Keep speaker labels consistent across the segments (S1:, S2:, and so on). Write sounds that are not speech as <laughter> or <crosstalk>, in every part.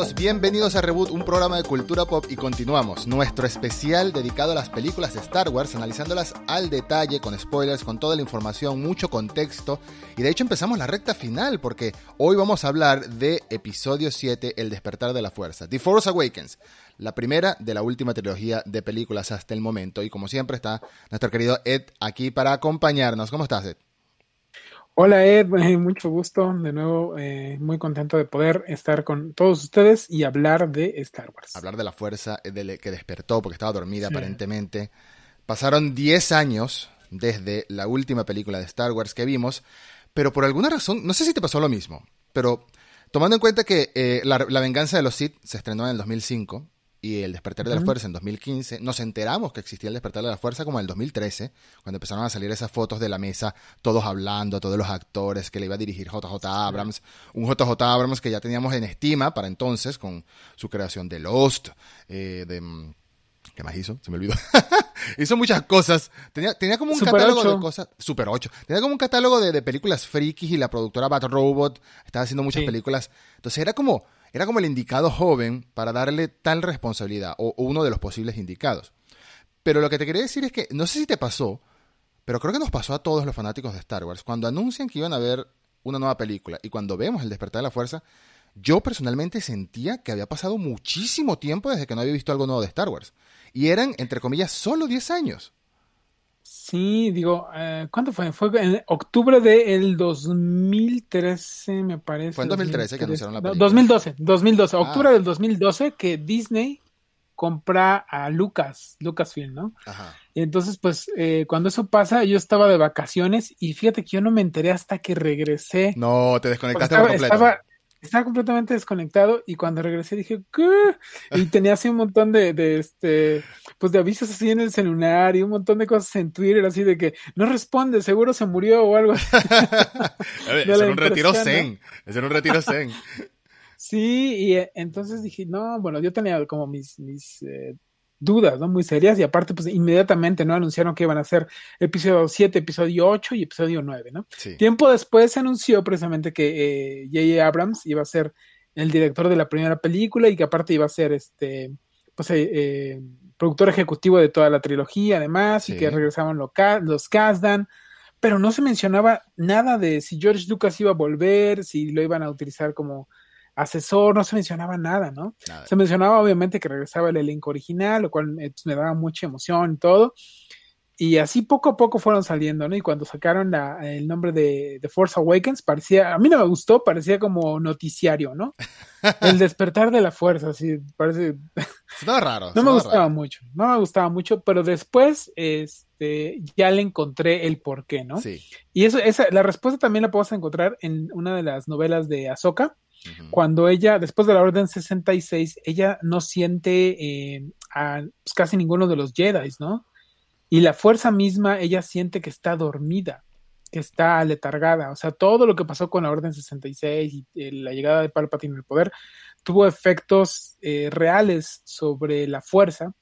S1: bienvenidos a Reboot, un programa de cultura pop y continuamos nuestro especial dedicado a las películas de Star Wars, analizándolas al detalle, con spoilers, con toda la información, mucho contexto y de hecho empezamos la recta final porque hoy vamos a hablar de episodio 7, El despertar de la fuerza, The Force Awakens, la primera de la última trilogía de películas hasta el momento y como siempre está nuestro querido Ed aquí para acompañarnos. ¿Cómo estás Ed?
S2: Hola Ed, <laughs> mucho gusto. De nuevo, eh, muy contento de poder estar con todos ustedes y hablar de Star Wars.
S1: Hablar de la fuerza de que despertó porque estaba dormida aparentemente. Pasaron 10 años desde la última película de Star Wars que vimos, pero por alguna razón, no sé si te pasó lo mismo, pero tomando en cuenta que eh, la, la, venganza de los Sith se estrenó en el 2005 y el despertar de la fuerza en 2015, nos enteramos que existía el despertar de la fuerza como en el 2013, cuando empezaron a salir esas fotos de la mesa, todos hablando, todos los actores que le iba a dirigir JJ Abrams, un JJ Abrams que ya teníamos en estima para entonces con su creación de Lost, eh, de... Mm, ¿Qué más hizo? Se me olvidó. <laughs> hizo muchas cosas. Tenía, tenía como un catálogo de cosas. Super 8. Tenía como un catálogo de, de, películas frikis y la productora Bat Robot estaba haciendo muchas películas. Entonces era como era como el indicado joven para darle tal responsabilidad, o, uno de los posibles indicados. Pero lo que te quería decir es que, no sé si te pasó, pero creo que nos pasó a todos los fanáticos de Star Wars. Cuando anuncian que iban a ver una nueva película y cuando vemos El despertar de la fuerza, yo personalmente sentía que había pasado muchísimo tiempo desde que no había visto algo nuevo de Star Wars. Y eran, entre comillas, solo 10 años.
S2: Sí, digo, eh, ¿cuánto fue? Fue en octubre del 2013, me parece.
S1: Fue en 2013 que anunciaron la
S2: película. 2012, 2012, ah. octubre del 2012 que Disney compra a Lucas, Lucasfilm, ¿no? Ajá. Y entonces, pues, eh, cuando eso pasa, yo estaba de vacaciones y fíjate que yo no me enteré hasta que regresé.
S1: No, te desconectaste por completo.
S2: Estaba, estaba completamente desconectado y cuando regresé dije, ¿qué? Y tenía así un montón de, de, este, pues de avisos así en el celular y un montón de cosas en Twitter así de que no responde, seguro se murió o algo. <laughs>
S1: es un retiro zen, es un retiro zen.
S2: Sí, y eh, entonces dije, no, bueno, yo tenía como mis, mis eh, dudas, ¿no? Muy serias y aparte, pues inmediatamente, ¿no? Anunciaron que iban a hacer episodio 7, episodio 8 y episodio 9, ¿no? Tiempo después se anunció precisamente que J.J. Eh, Abrams iba a ser el director de la primera película y que aparte iba a ser este, pues, eh, eh, productor ejecutivo de toda la trilogía, además, y que regresaban los, los Kazdan, pero no se mencionaba nada de si George Lucas iba a volver, si lo iban a utilizar como asesor, no se mencionaba nada, ¿no? Se mencionaba obviamente que regresaba el elenco original, lo cual eh, pues, me daba mucha emoción y todo. Y así poco a poco fueron saliendo, ¿no? Y cuando sacaron el nombre de The Force Awakens, parecía, a mí no me gustó, parecía como noticiario, ¿no? <laughs> El despertar de la fuerza, así, parece... <laughs>
S1: Estaba raro.
S2: no me gustaba mucho, no me gustaba mucho, pero después, este, ya le encontré el porqué, ¿no? Sí. Y eso, esa, la respuesta también la puedes encontrar en una de las novelas de Ahsoka, cuando ella, después de la Orden 66, ella no siente eh, a pues, casi ninguno de los Jedi, ¿no? Y la fuerza misma, ella siente que está dormida, que está letargada. O sea, todo lo que pasó con la Orden 66 y eh, la llegada de Palpatine al poder tuvo efectos eh, reales sobre la fuerza.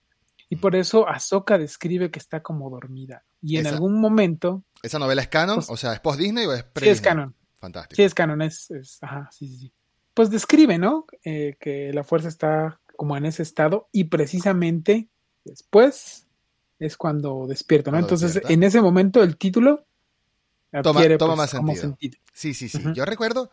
S2: Y por eso Ahsoka describe que está como dormida. Y en algún momento.
S1: ¿Esa novela es canon? Pues o sea, ¿es post-Disney o es pre
S2: Sí, es canon.
S1: Fantástico.
S2: Sí, es canon. Es, es ajá, sí, sí, sí pues describe, ¿no? Eh, que la fuerza está como en ese estado y precisamente después es cuando despierta, ¿no? Entonces, en ese momento el título
S1: adquiere, toma, pues, más sentido. Sí, sí, sí. Yo recuerdo,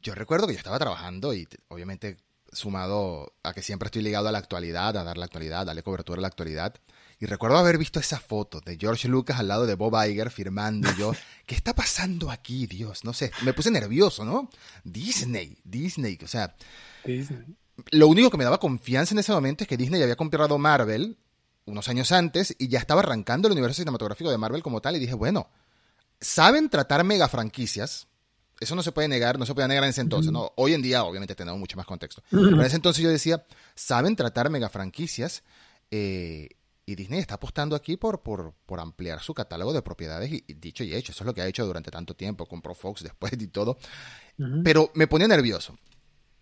S1: yo recuerdo que yo estaba trabajando y obviamente sumado a que siempre estoy ligado a la actualidad, a dar la actualidad, darle cobertura a la actualidad. Y recuerdo haber visto esa foto de George Lucas al lado de Bob Iger firmando y yo, <laughs> ¿qué está pasando aquí, Dios? No sé, me puse nervioso, ¿no? Disney, Disney, o sea... Disney. Lo único que me daba confianza en ese momento es que Disney había comprado Marvel unos años antes y ya estaba arrancando el universo cinematográfico de Marvel como tal y dije, bueno, saben tratar mega franquicias, eso no se puede negar, no se puede negar en ese entonces, ¿no? Hoy en día, obviamente, tenemos mucho más contexto. <laughs> Pero en ese entonces yo decía, saben tratar mega franquicias eh, y Disney está apostando aquí por, por, por ampliar su catálogo de propiedades y, dicho y hecho, eso es lo que ha hecho durante tanto tiempo, compró Fox después y todo. Pero me ponía nervioso.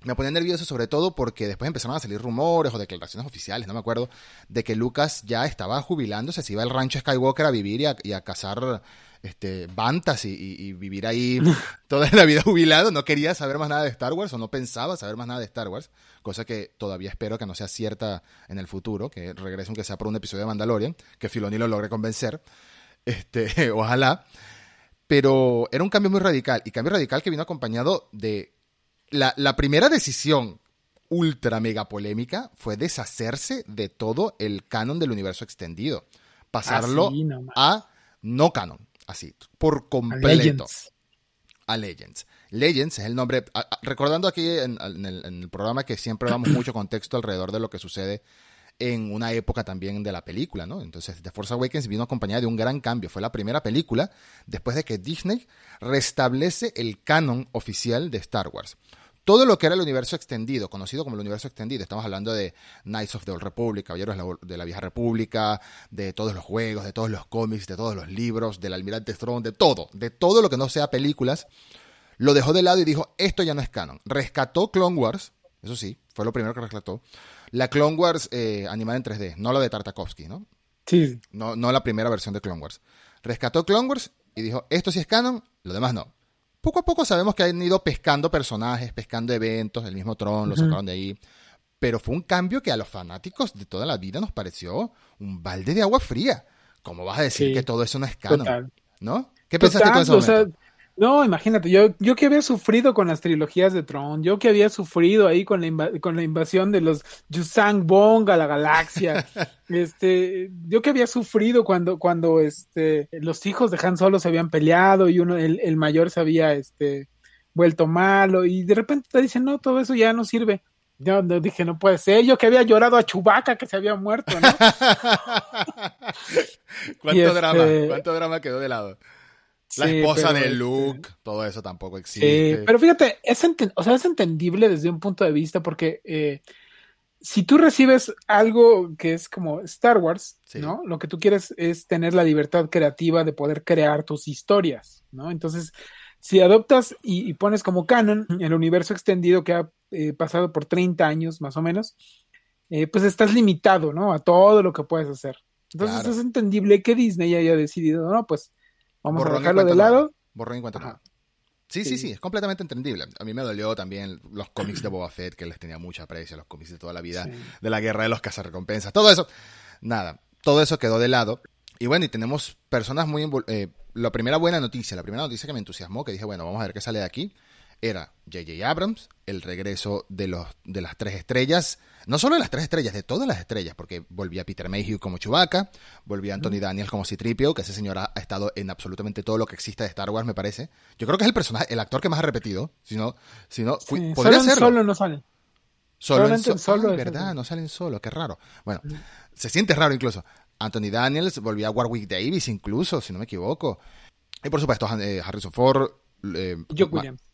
S1: me ponía nervioso sobre todo porque después empezaron a salir rumores o declaraciones oficiales, no me acuerdo, de que Lucas ya estaba jubilándose, se iba al rancho Skywalker a vivir y a, cazar este, bantas y, vivir ahí <laughs> toda la vida jubilado. No quería saber más nada de Star Wars o no pensaba saber más nada de Star Wars, cosa que todavía espero que no sea cierta en el futuro, que regrese aunque sea por un episodio de Mandalorian, que Filoni lo logre convencer. Este, <laughs> ojalá. Pero era un cambio muy radical, y cambio radical que vino acompañado de la, primera decisión ultra mega polémica fue deshacerse de todo el canon del universo extendido. Pasarlo a no canon, así, por completo. A Legends. Legends. es el nombre. recordando aquí en, el, programa que siempre damos mucho <clears throat> contexto alrededor de lo que sucede en una época también de la película, ¿no? Entonces, The Force Awakens vino acompañada de un gran cambio. Fue la primera película después de que Disney restablece el canon oficial de Star Wars todo lo que era el universo extendido, conocido como el universo extendido, estamos hablando de Knights of the Old Republic, Caballeros de la Vieja República, de todos los juegos, de todos los cómics, de todos los libros, del Almirante Throne, de todo, de todo lo que no sea películas, lo dejó de lado y dijo, esto ya no es canon. Rescató Clone Wars, eso sí, fue lo primero que rescató, la Clone Wars eh, animada en 3D, no la de Tartakovsky, ¿no?
S2: Sí.
S1: No, no la primera versión de Clone Wars. Rescató Clone Wars y dijo, esto sí es canon, lo demás no poco a poco sabemos que han ido pescando personajes, pescando eventos, el mismo Tron lo sacaron de ahí. Pero fue un cambio que a los fanáticos de toda la vida nos pareció un balde de agua fría. ¿Cómo vas a decir que todo eso no es canon? ¿No?
S2: ¿Qué pensaste tú en ese momento? No, imagínate, yo, yo que había sufrido con las trilogías de Tron, yo que había sufrido ahí con la, con la invasión de los Yusang Bong a la galaxia, <laughs> este, yo que había sufrido cuando, cuando este, los hijos de Han Solo se habían peleado y uno, el, el mayor se había este, vuelto malo, y de repente te dicen, no, todo eso ya no sirve. Yo dije, no puede ser. Yo que había llorado a Chubaca que se había muerto, ¿no? <laughs>
S1: ¿Cuánto drama? Este ¿Cuánto drama quedó de lado? La esposa de este, Luke, todo eso tampoco existe.
S2: Sí, pero fíjate, es, o sea, es entendible desde un punto de vista porque eh, si tú recibes algo que es como Star Wars, ¿no? Lo que tú quieres es tener la libertad creativa de poder crear tus historias, ¿no? Entonces, si adoptas y, pones como canon el universo extendido que ha eh, pasado por 30 años más o menos, eh, pues estás limitado, ¿no? A todo lo que puedes hacer. Entonces es entendible que Disney haya decidido, no, pues Vamos a dejarlo de lado.
S1: Borrón y cuenta Sí, sí, sí, es completamente entendible. A mí me dolió también los cómics de Boba Fett, que les tenía mucha aprecio, los cómics de toda la vida, de la guerra de los cazarrecompensas, todo eso. Nada, todo eso quedó de lado. Y bueno, y tenemos personas muy... Eh, la primera buena noticia, la primera noticia que me entusiasmó, que dije, bueno, vamos a ver qué sale de aquí, era J.J. Abrams, el regreso de, los, de las tres estrellas, no solo de las tres estrellas, de todas las estrellas, porque volvía Peter Mayhew como Chewbacca, volvía Anthony Daniels como Citripio, que ese señor ha, estado en absolutamente todo lo que exista de Star Wars, me parece. Yo creo que es el personaje, el actor que más ha repetido, si no, si no podría
S2: solo, solo no salen.
S1: Solo en solo, verdad, no salen solo, qué raro. Bueno, se siente raro incluso. Anthony Daniels volvía a Warwick Davis incluso, si no me equivoco. Y por supuesto, eh, Harrison Ford.
S2: Eh, John Williams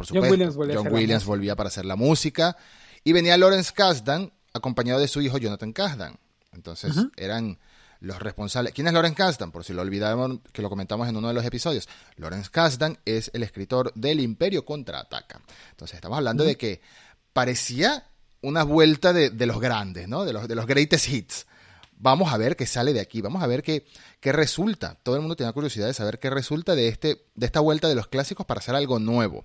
S1: por supuesto. John Williams, volvía, para hacer la música. Y venía Lawrence Kasdan, acompañado de su hijo Jonathan Kasdan. Entonces eran los responsables. ¿Quién es Lawrence Kasdan? Por si lo olvidamos, que lo comentamos en uno de los episodios. Lawrence Kasdan es el escritor del Imperio contraataca. Entonces estamos hablando de que parecía una vuelta de, los grandes, ¿no? De los, de los greatest hits. Vamos a ver qué sale de aquí, vamos a ver qué, qué resulta. Todo el mundo tiene curiosidad de saber qué resulta de, este, de esta vuelta de los clásicos para hacer algo nuevo.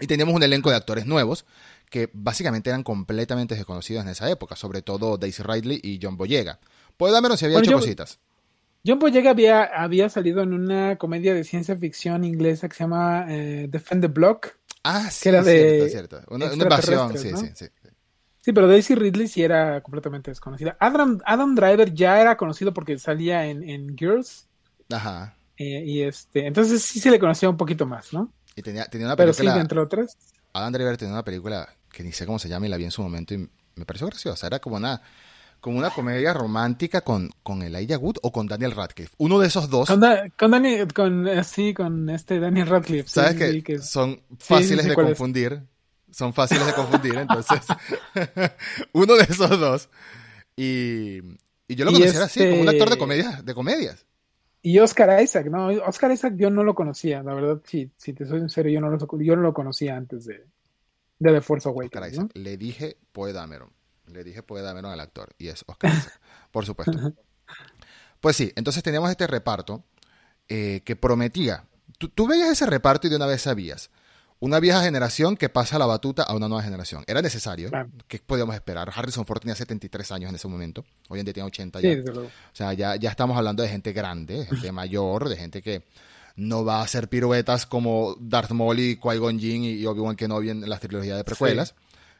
S1: Y teníamos un elenco de actores nuevos que básicamente eran completamente desconocidos en esa época, sobre todo Daisy Ridley y John Boyega. Pues Dameron si había hecho cositas.
S2: John Boyega había, había salido en una comedia de ciencia ficción inglesa que se llama eh, Defend the Block.
S1: Ah, sí, que era de cierto, Una, invasión, sí, sí, sí.
S2: Sí, pero Daisy Ridley sí era completamente desconocida. Adam, Adam Driver ya era conocido porque salía en, en Girls.
S1: Ajá.
S2: Eh, y este, entonces sí se le conocía un poquito más, ¿no?
S1: Y tenía, tenía una
S2: película. Pero sí, entre otras.
S1: Adam Driver tenía una película que ni sé cómo se llama y la vi en su momento y me pareció graciosa. Era como una, como una comedia romántica con, con Elijah Wood o con Daniel Radcliffe. Uno de esos dos.
S2: Con, con Daniel, con, eh, sí, con este Daniel Radcliffe.
S1: ¿Sabes que, son fáciles de confundir? Son fáciles de confundir, entonces. <laughs> uno de esos dos. Y, y yo lo conocía así, como un actor de, este comedia, de comedias.
S2: Y Oscar Isaac, no, Oscar Isaac yo no lo conocía, la verdad, si, si te soy sincero, yo no lo, yo no lo conocía antes de, de The Force Awakens. ¿no?
S1: Le dije Poe Dameron. Le dije Poe Dameron al actor. Y es Oscar Isaac, <laughs> por supuesto. Pues sí, entonces teníamos este reparto eh, que prometía. Tú, tú, veías ese reparto y de una vez sabías. Una vieja generación que pasa la batuta a una nueva generación. Era necesario. Claro. ¿Qué podíamos esperar? Harrison Ford tenía 73 años en ese momento. Hoy en día tiene 80 ya. Sí, o sea, ya, ya estamos hablando de gente grande, de gente <laughs> mayor, de gente que no va a hacer piruetas como Darth Maul y Qui-Gon Jinn y Obi-Wan Kenobi en las trilogías de precuelas. Sí.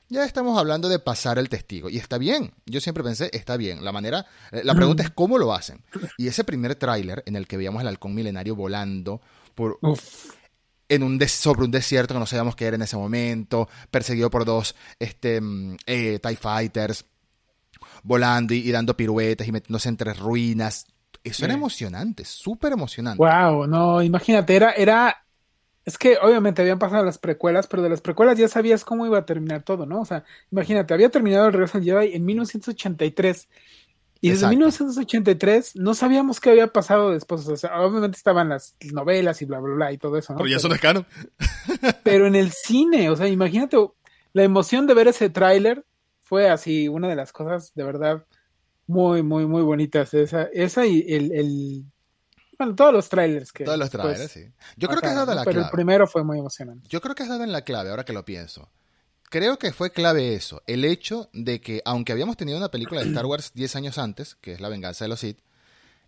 S1: Ya estamos hablando de pasar el testigo. Y está bien. Yo siempre pensé, está bien. La manera, la pregunta es cómo lo hacen. Y ese primer tráiler en el que veíamos el halcón milenario volando por, en un sobre un desierto que no sabíamos qué era en ese momento, perseguido por dos este, eh, TIE Fighters, volando y, y, dando piruetas y metiéndose entre ruinas. Eso sí. era emocionante, súper emocionante.
S2: Wow, no, imagínate, era, era es que obviamente habían pasado las precuelas, pero de las precuelas ya sabías cómo iba a terminar todo, ¿no? O sea, imagínate, había terminado el regreso del Jedi en 1983. Y desde Exacto. 1983 no sabíamos qué había pasado después. O sea, obviamente estaban las novelas y bla, bla, bla y todo eso, ¿no?
S1: Pero ya son canon. <laughs>
S2: pero en el cine, o sea, imagínate, la emoción de ver ese tráiler fue así, una de las cosas de verdad muy, muy, muy bonitas. Esa, esa y el, el bueno, todos los trailers que.
S1: Todos los trailers, pues, sí. Yo creo que has dado la
S2: pero
S1: clave.
S2: el primero fue muy emocionante.
S1: Yo creo que has dado en la clave, ahora que lo pienso. Creo que fue clave eso. El hecho de que, aunque habíamos tenido una película de Star Wars 10 años antes, que es La venganza de los Sith,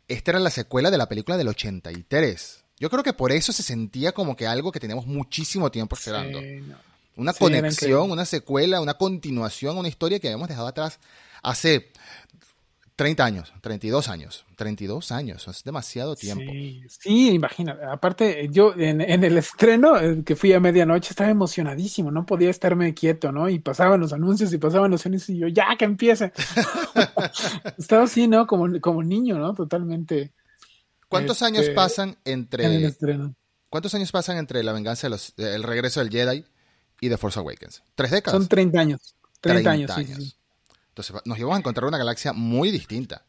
S1: esta era la secuela de la película del 83. Yo creo que por eso se sentía como que algo que teníamos muchísimo tiempo esperando. Sí, no. Una sí, conexión, una secuela, una continuación, una historia que habíamos dejado atrás hace 30 años, 32 años, 32 años, es demasiado tiempo.
S2: Sí, sí imagina, aparte yo en, en, el estreno eh, que fui a medianoche estaba emocionadísimo, no podía estarme quieto, ¿no? Y pasaban los anuncios y pasaban los anuncios y yo, ya que empiece. <laughs> estaba así, ¿no? Como, como niño, ¿no? Totalmente.
S1: ¿Cuántos este, años pasan entre...
S2: En el estreno.
S1: ¿Cuántos años pasan entre la venganza de los, el regreso del Jedi y The Force Awakens? ¿Tres décadas?
S2: Son 30 años. 30, 30 años,
S1: años. Sí, sí. Entonces nos íbamos a encontrar una galaxia muy distinta.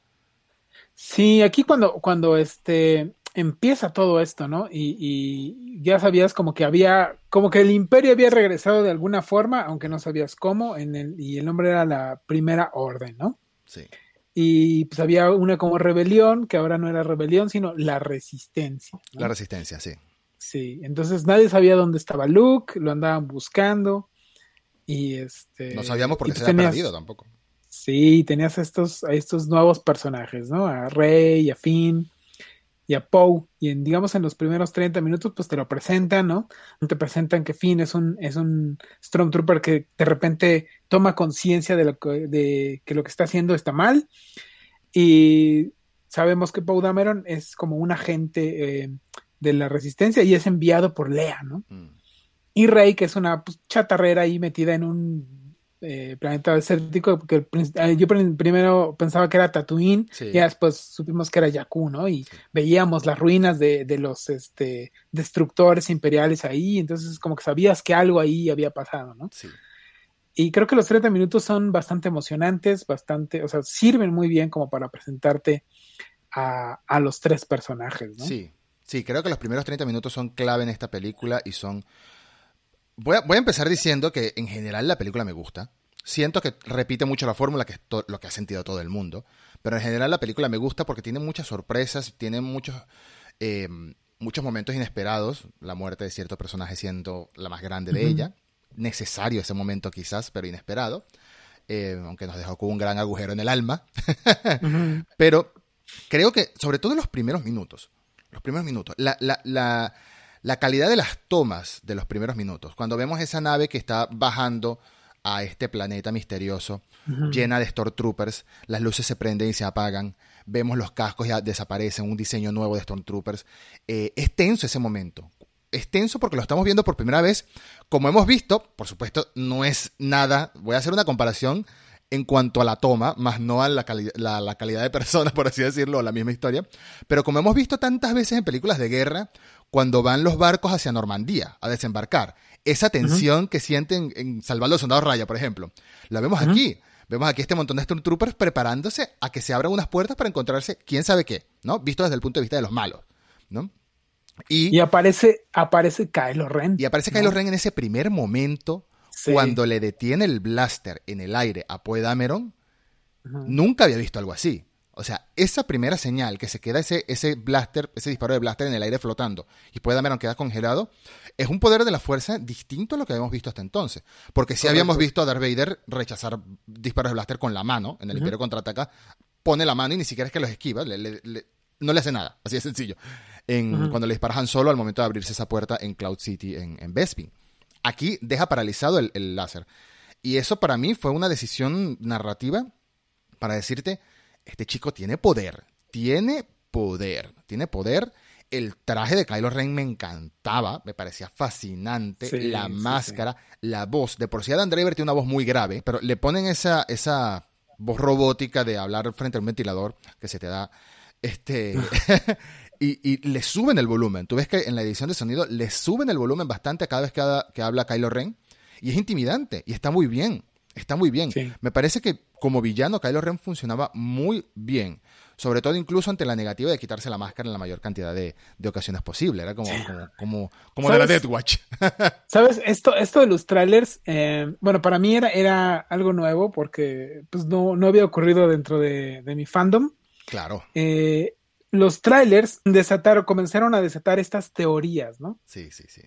S2: Sí, aquí cuando, cuando este empieza todo esto, ¿no? Y, y, ya sabías como que había, como que el imperio había regresado de alguna forma, aunque no sabías cómo, en el, y el nombre era la primera orden, ¿no?
S1: Sí.
S2: Y pues había una como rebelión, que ahora no era rebelión, sino la resistencia.
S1: ¿no? La resistencia, sí.
S2: Sí, entonces nadie sabía dónde estaba Luke, lo andaban buscando. Y este.
S1: No sabíamos por qué se había tenías... perdido tampoco.
S2: Sí, tenías estos, a estos nuevos personajes, ¿no? A Rey, a Finn y a Poe. Y en, digamos, en los primeros 30 minutos, pues te lo presentan, ¿no? Te presentan que Finn es un, es un Stormtrooper que de repente toma conciencia de, de que lo que está haciendo está mal. Y sabemos que Poe Dameron es como un agente eh, de la resistencia y es enviado por Lea, ¿no? Mm. Y Rey, que es una pues, chatarrera ahí metida en un eh, planeta desértico, porque el, yo primero pensaba que era Tatooine, sí. y después supimos que era Jakku, ¿no? Y sí. veíamos las ruinas de, de, los este, destructores imperiales ahí, entonces como que sabías que algo ahí había pasado, ¿no?
S1: Sí.
S2: Y creo que los 30 minutos son bastante emocionantes, bastante, o sea, sirven muy bien como para presentarte a, a los tres personajes, ¿no?
S1: Sí, sí, creo que los primeros 30 minutos son clave en esta película y son Voy a, voy a, empezar diciendo que en general la película me gusta. Siento que repite mucho la fórmula, que es lo que ha sentido todo el mundo. Pero en general la película me gusta porque tiene muchas sorpresas, tiene muchos, eh, muchos momentos inesperados. La muerte de cierto personaje siendo la más grande de uh -huh. ella. Necesario ese momento quizás, pero inesperado. Eh, aunque nos dejó con un gran agujero en el alma. <laughs> uh -huh. Pero creo que, sobre todo en los primeros minutos, los primeros minutos, la, la, la la calidad de las tomas de los primeros minutos, cuando vemos esa nave que está bajando a este planeta misterioso, uh -huh. llena de Stormtroopers, las luces se prenden y se apagan, vemos los cascos ya desaparecen, un diseño nuevo de Stormtroopers. Eh, es tenso ese momento. Es tenso porque lo estamos viendo por primera vez. Como hemos visto, por supuesto, no es nada. Voy a hacer una comparación en cuanto a la toma, más no a la, cali la, la, calidad de <laughs> personas, por así decirlo, la misma historia. Pero como hemos visto tantas veces en películas de guerra, cuando van los barcos hacia Normandía a desembarcar, esa tensión uh -huh. que sienten en Salvando a Soldados Raya, por ejemplo, la vemos uh -huh. aquí. Vemos aquí este montón de Stormtroopers preparándose a que se abran unas puertas para encontrarse quién sabe qué, ¿no? Visto desde el punto de vista de los malos, ¿no?
S2: Y, y aparece, aparece Kylo Ren.
S1: Y aparece Kylo ¿no? Ren en ese primer momento cuando le detiene el blaster en el aire a Poe Dameron, nunca había visto algo así. O sea, esa primera señal que se queda ese, ese blaster, ese disparo de blaster en el aire flotando y Poe Dameron queda congelado, es un poder de la fuerza distinto a lo que habíamos visto hasta entonces. Porque si habíamos visto a Darth Vader rechazar disparos de blaster con la mano en el Imperio Contraataca, pone la mano y ni siquiera es que los esquiva, no le hace nada, así de sencillo. En, Cuando le disparan solo al momento de abrirse esa puerta en Cloud City, en, en Bespin. Aquí deja paralizado el, el láser. Y eso para mí fue una decisión narrativa para decirte, este chico tiene poder, tiene poder, tiene poder. El traje de Kylo Ren me encantaba, me parecía fascinante. la máscara, la voz. De por sí Adam Driver tiene una voz muy grave, pero le ponen esa, esa voz robótica de hablar frente a un ventilador que se te da. Este. <laughs> <laughs> y, le suben el volumen. Tú ves que en la edición de sonido le suben el volumen bastante cada vez que, que habla Kylo Ren. Y es intimidante. Y está muy bien. Está muy bien. Me parece que como villano Kylo Ren funcionaba muy bien. Sobre todo incluso ante la negativa de quitarse la máscara en la mayor cantidad de, ocasiones posible. Era como, como, como, de la Death Watch. <laughs>
S2: ¿Sabes? Esto, esto de los trailers, eh, bueno, para mí era, era algo nuevo porque pues, no, no había ocurrido dentro de, mi fandom.
S1: Claro.
S2: Eh, los trailers desataron, comenzaron a desatar estas teorías, ¿no?
S1: Sí, sí, sí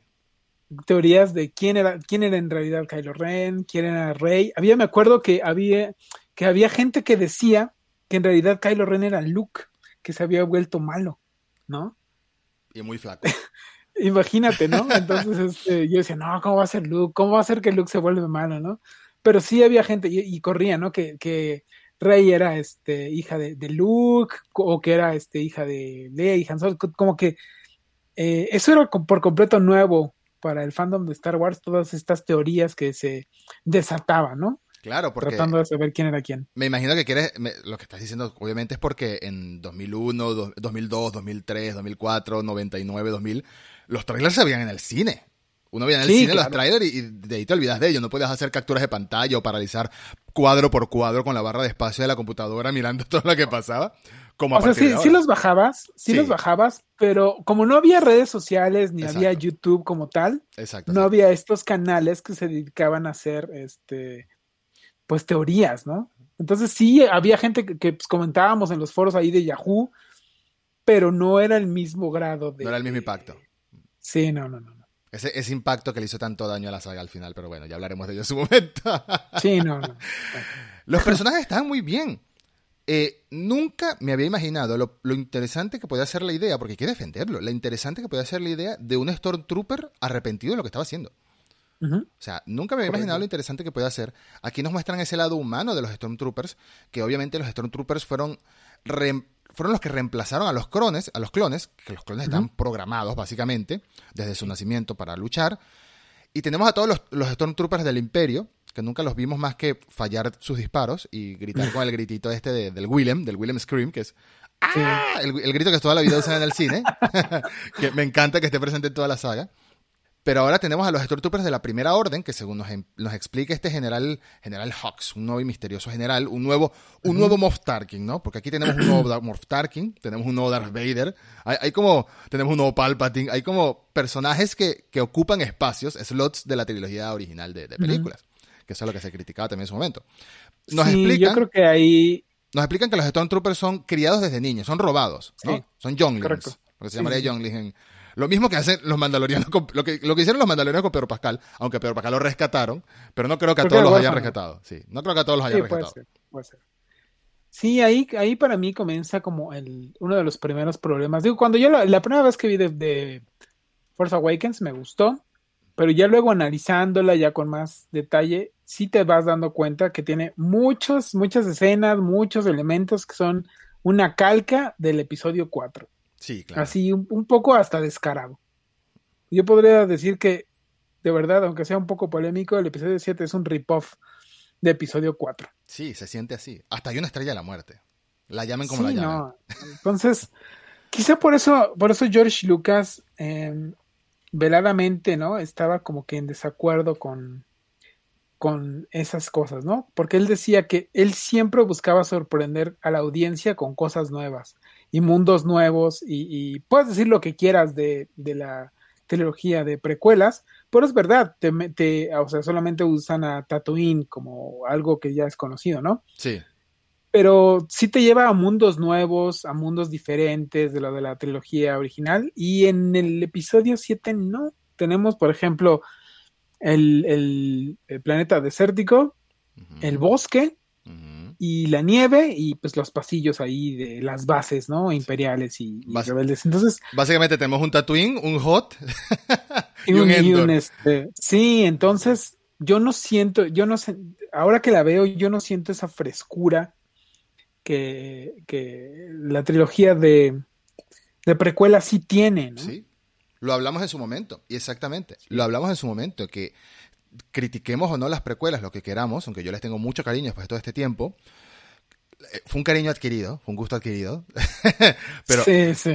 S2: teorías de quién era, quién era en realidad Kylo Ren, quién era Rey. Había, me acuerdo que había, que había gente que decía que en realidad Kylo Ren era Luke, que se había vuelto malo, ¿no?
S1: Y muy flaco. <laughs>
S2: Imagínate, ¿no? Entonces este, yo decía, no, ¿cómo va a ser Luke? ¿Cómo va a ser que Luke se vuelve malo, no? Pero sí había gente, y, corría, ¿no? Que, que Rey era este, hija de, Luke, o que era este, hija de Leia y Han Solo, como que eh, eso era por completo nuevo para el fandom de Star Wars todas estas teorías que se desataban, ¿no?
S1: Claro, porque...
S2: Tratando de saber quién era quién.
S1: Me imagino que quieres, lo que estás diciendo obviamente es porque en 2001, 2002, 2003, 2004, 99, 2000, los trailers se veían en el cine. Uno veía en el cine los trailers y, de ahí te olvidas de ellos. No podías hacer capturas de pantalla o paralizar cuadro por cuadro con la barra de espacio de la computadora <laughs> mirando todo lo que pasaba
S2: o sea, sí, sí, los bajabas, sí, los bajabas, pero como no había redes sociales ni había YouTube como tal, no había estos canales que se dedicaban a hacer, este, pues teorías, ¿no? Entonces sí, había gente que, pues, comentábamos en los foros ahí de Yahoo, pero no era el mismo grado de...
S1: No era el mismo impacto.
S2: Sí, no, no, no.
S1: Ese, ese, impacto que le hizo tanto daño a la saga al final, pero bueno, ya hablaremos de ello en su <laughs> momento.
S2: sí, no, no.
S1: Los personajes estaban muy bien. Eh, nunca me había imaginado lo, interesante que podía ser la idea, porque hay que defenderlo, la interesante que podía ser la idea de un Stormtrooper arrepentido de lo que estaba haciendo. O sea, nunca me había imaginado lo interesante que podía ser. Aquí nos muestran ese lado humano de los Stormtroopers, que obviamente los Stormtroopers fueron, fueron los que reemplazaron a los clones, a los clones, que los clones están programados básicamente desde su nacimiento para luchar. Y tenemos a todos los, los Stormtroopers del Imperio, que nunca los vimos más que fallar sus disparos y gritar <laughs> con el gritito este del Willem, del Willem Scream, que es ¡Ah! El, grito que toda la vida usan en el cine, <laughs> que me encanta que esté presente en toda la saga. Pero ahora tenemos a los Stormtroopers de la Primera Orden, que según nos, em, nos, explica este general, general Hux, un nuevo y misterioso general, un nuevo, un nuevo Moff Tarkin, ¿no? Porque aquí tenemos un nuevo <clears throat> Moff Tarkin, tenemos un nuevo Darth Vader, hay, como, tenemos un nuevo Palpatine, hay como personajes que, que, ocupan espacios, slots de la trilogía original de, películas que eso es lo que se criticaba también en su momento.
S2: Nos explican, yo creo que ahí...
S1: Nos explican que los Stormtroopers son criados desde niños, son robados, ¿no? Son younglings, lo que se llamaría younglings Lo mismo que hacen los mandalorianos, lo, que, lo que hicieron los mandalorianos con Pedro Pascal, aunque Pedro Pascal lo rescataron, pero no creo que a todos los hayan rescatado. Sí, no creo que a todos los hayan rescatado.
S2: Puede ser, puede ser. Sí, ahí, ahí para mí comienza como el, uno de los primeros problemas. Digo, cuando yo la, la primera vez que vi de, de, Force Awakens me gustó, pero ya luego analizándola ya con más detalle, sí te vas dando cuenta que tiene muchos, muchas escenas, muchos elementos que son una calca del episodio 4.
S1: Sí, claro.
S2: Así un, poco hasta descarado. Yo podría decir que, de verdad, aunque sea un poco polémico, el episodio 7 es un rip-off de episodio 4.
S1: Sí, se siente así. Hasta hay una estrella de la muerte. La llamen como la llamen. No.
S2: Entonces, quizá por eso, por eso George Lucas em, veladamente, ¿no? Estaba como que en desacuerdo con, con esas cosas, ¿no? Porque él decía que él siempre buscaba sorprender a la audiencia con cosas nuevas y mundos nuevos y, puedes decir lo que quieras de, de, la trilogía de precuelas, Pero es verdad, te, te, o sea, solamente usan a Tatooine como algo que ya es conocido, ¿no?
S1: Sí.
S2: Pero sí te lleva a mundos nuevos, a mundos diferentes de lo de la trilogía original. Y en el episodio 7 no. Tenemos, por ejemplo, el, el, el planeta desértico, el bosque, y la nieve y pues los pasillos ahí de las bases, ¿no? Imperiales y, rebeldes. Entonces,
S1: básicamente tenemos un Tatooine, un Hot <laughs>
S2: y, un, este, sí, entonces yo no siento, yo no sé, ahora que la veo, yo no siento esa frescura que, que la trilogía de, de precuela sí tiene, ¿no?
S1: Sí. Lo hablamos en su momento, y exactamente, lo hablamos en su momento, que critiquemos o no las precuelas, lo que queramos, aunque yo les tengo mucho cariño después de todo este tiempo, eh, fue un cariño adquirido, fue un gusto adquirido, <laughs> pero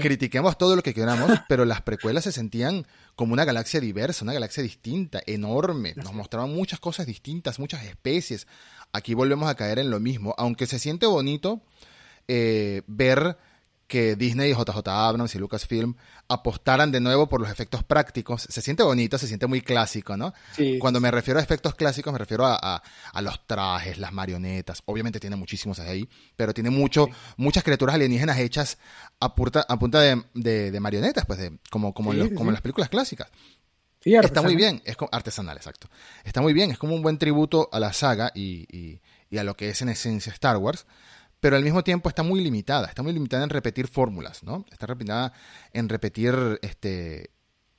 S1: critiquemos todo lo que queramos, pero las precuelas se sentían como una galaxia diversa, una galaxia distinta, enorme, nos mostraban muchas cosas distintas, muchas especies. Aquí volvemos a caer en lo mismo, aunque se siente bonito eh, ver que Disney, JJ Abrams y Lucasfilm apostaran de nuevo por los efectos prácticos. Se siente bonito, se siente muy clásico, ¿no? Cuando me refiero a efectos clásicos, me refiero a, los trajes, las marionetas. Obviamente tiene muchísimos ahí, pero tiene mucho, muchas criaturas alienígenas hechas a, punta, a punta de, marionetas, pues, de, como, como, en como en las películas clásicas. Está muy bien, es artesanal, exacto. Está muy bien, es como un buen tributo a la saga y, y a lo que es en esencia Star Wars pero al mismo tiempo está muy limitada, está muy limitada en repetir fórmulas, ¿no? Está limitada en repetir, este,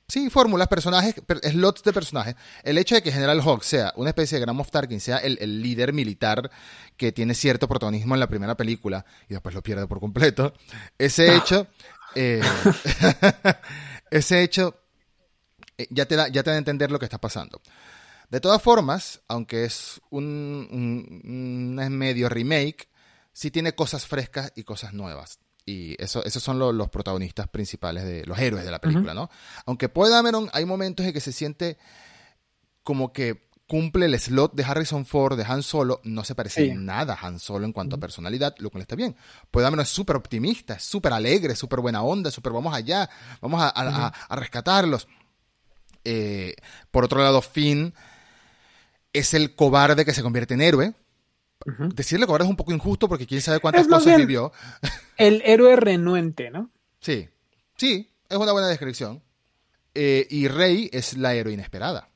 S1: sí, fórmulas, personajes, slots de personajes. El hecho de que General Hawk sea una especie de Grand Moff Tarkin, sea el, líder militar que tiene cierto protagonismo en la primera película y después lo pierde por completo, ese hecho, eh, <laughs> ese hecho eh, ya te da, ya te da a entender lo que está pasando. De todas formas, aunque es un, un, un medio remake, sí tiene cosas frescas y cosas nuevas. Y eso, esos son los protagonistas principales de los héroes de la película, ¿no? Aunque Poe Dameron hay momentos en que se siente como que cumple el slot de Harrison Ford, de Han Solo, no se parece nada a Han Solo en cuanto a personalidad, lo cual está bien. Poe Dameron es súper optimista, es súper alegre, súper buena onda, súper vamos allá, vamos a, rescatarlos. Eh, por otro lado, Finn es el cobarde que se convierte en héroe, Decirle que ahora es un poco injusto porque quién sabe cuántas cosas vivió. <laughs>
S2: El héroe renuente, ¿no?
S1: Sí, sí, es una buena descripción. Eh, y Rey es la heroína esperada,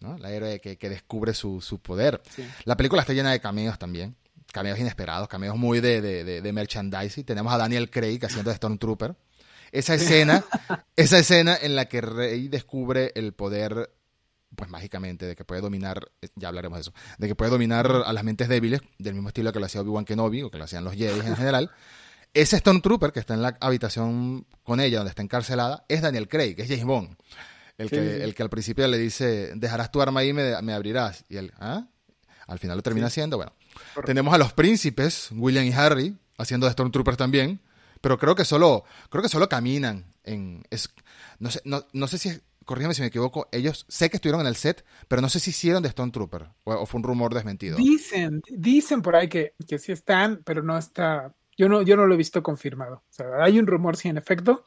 S1: ¿no? La héroe que, descubre su, poder. La película está llena de cameos también. Cameos inesperados, cameos muy de, de, de, merchandising. Tenemos a Daniel Craig haciendo de Stormtrooper. Esa escena, <laughs> esa escena en la que Rey descubre el poder pues mágicamente, de que puede dominar, eh, ya hablaremos de eso, de que puede dominar a las mentes débiles, del mismo estilo que lo hacía Obi-Wan Kenobi o que lo hacían los Jedi en general. <laughs> Ese Stone Trooper que está en la habitación con ella, donde está encarcelada, es Daniel Craig, que es James Bond. El, que, el que al principio le dice, dejarás tu arma ahí y me, me abrirás. Y él, ¿ah? Al final lo termina haciendo. Bueno, tenemos a los príncipes, William y Harry, haciendo de Stormtrooper también. Pero creo que solo, creo que solo caminan en. Es, no, sé, no, no sé si es corrígeme si me equivoco, ellos sé que estuvieron en el set, pero no sé si hicieron de Stone Trooper o, fue un rumor desmentido.
S2: Dicen, dicen por ahí que, que sí están, pero no está, yo no, yo no lo he visto confirmado. O sea, hay un rumor sí en efecto,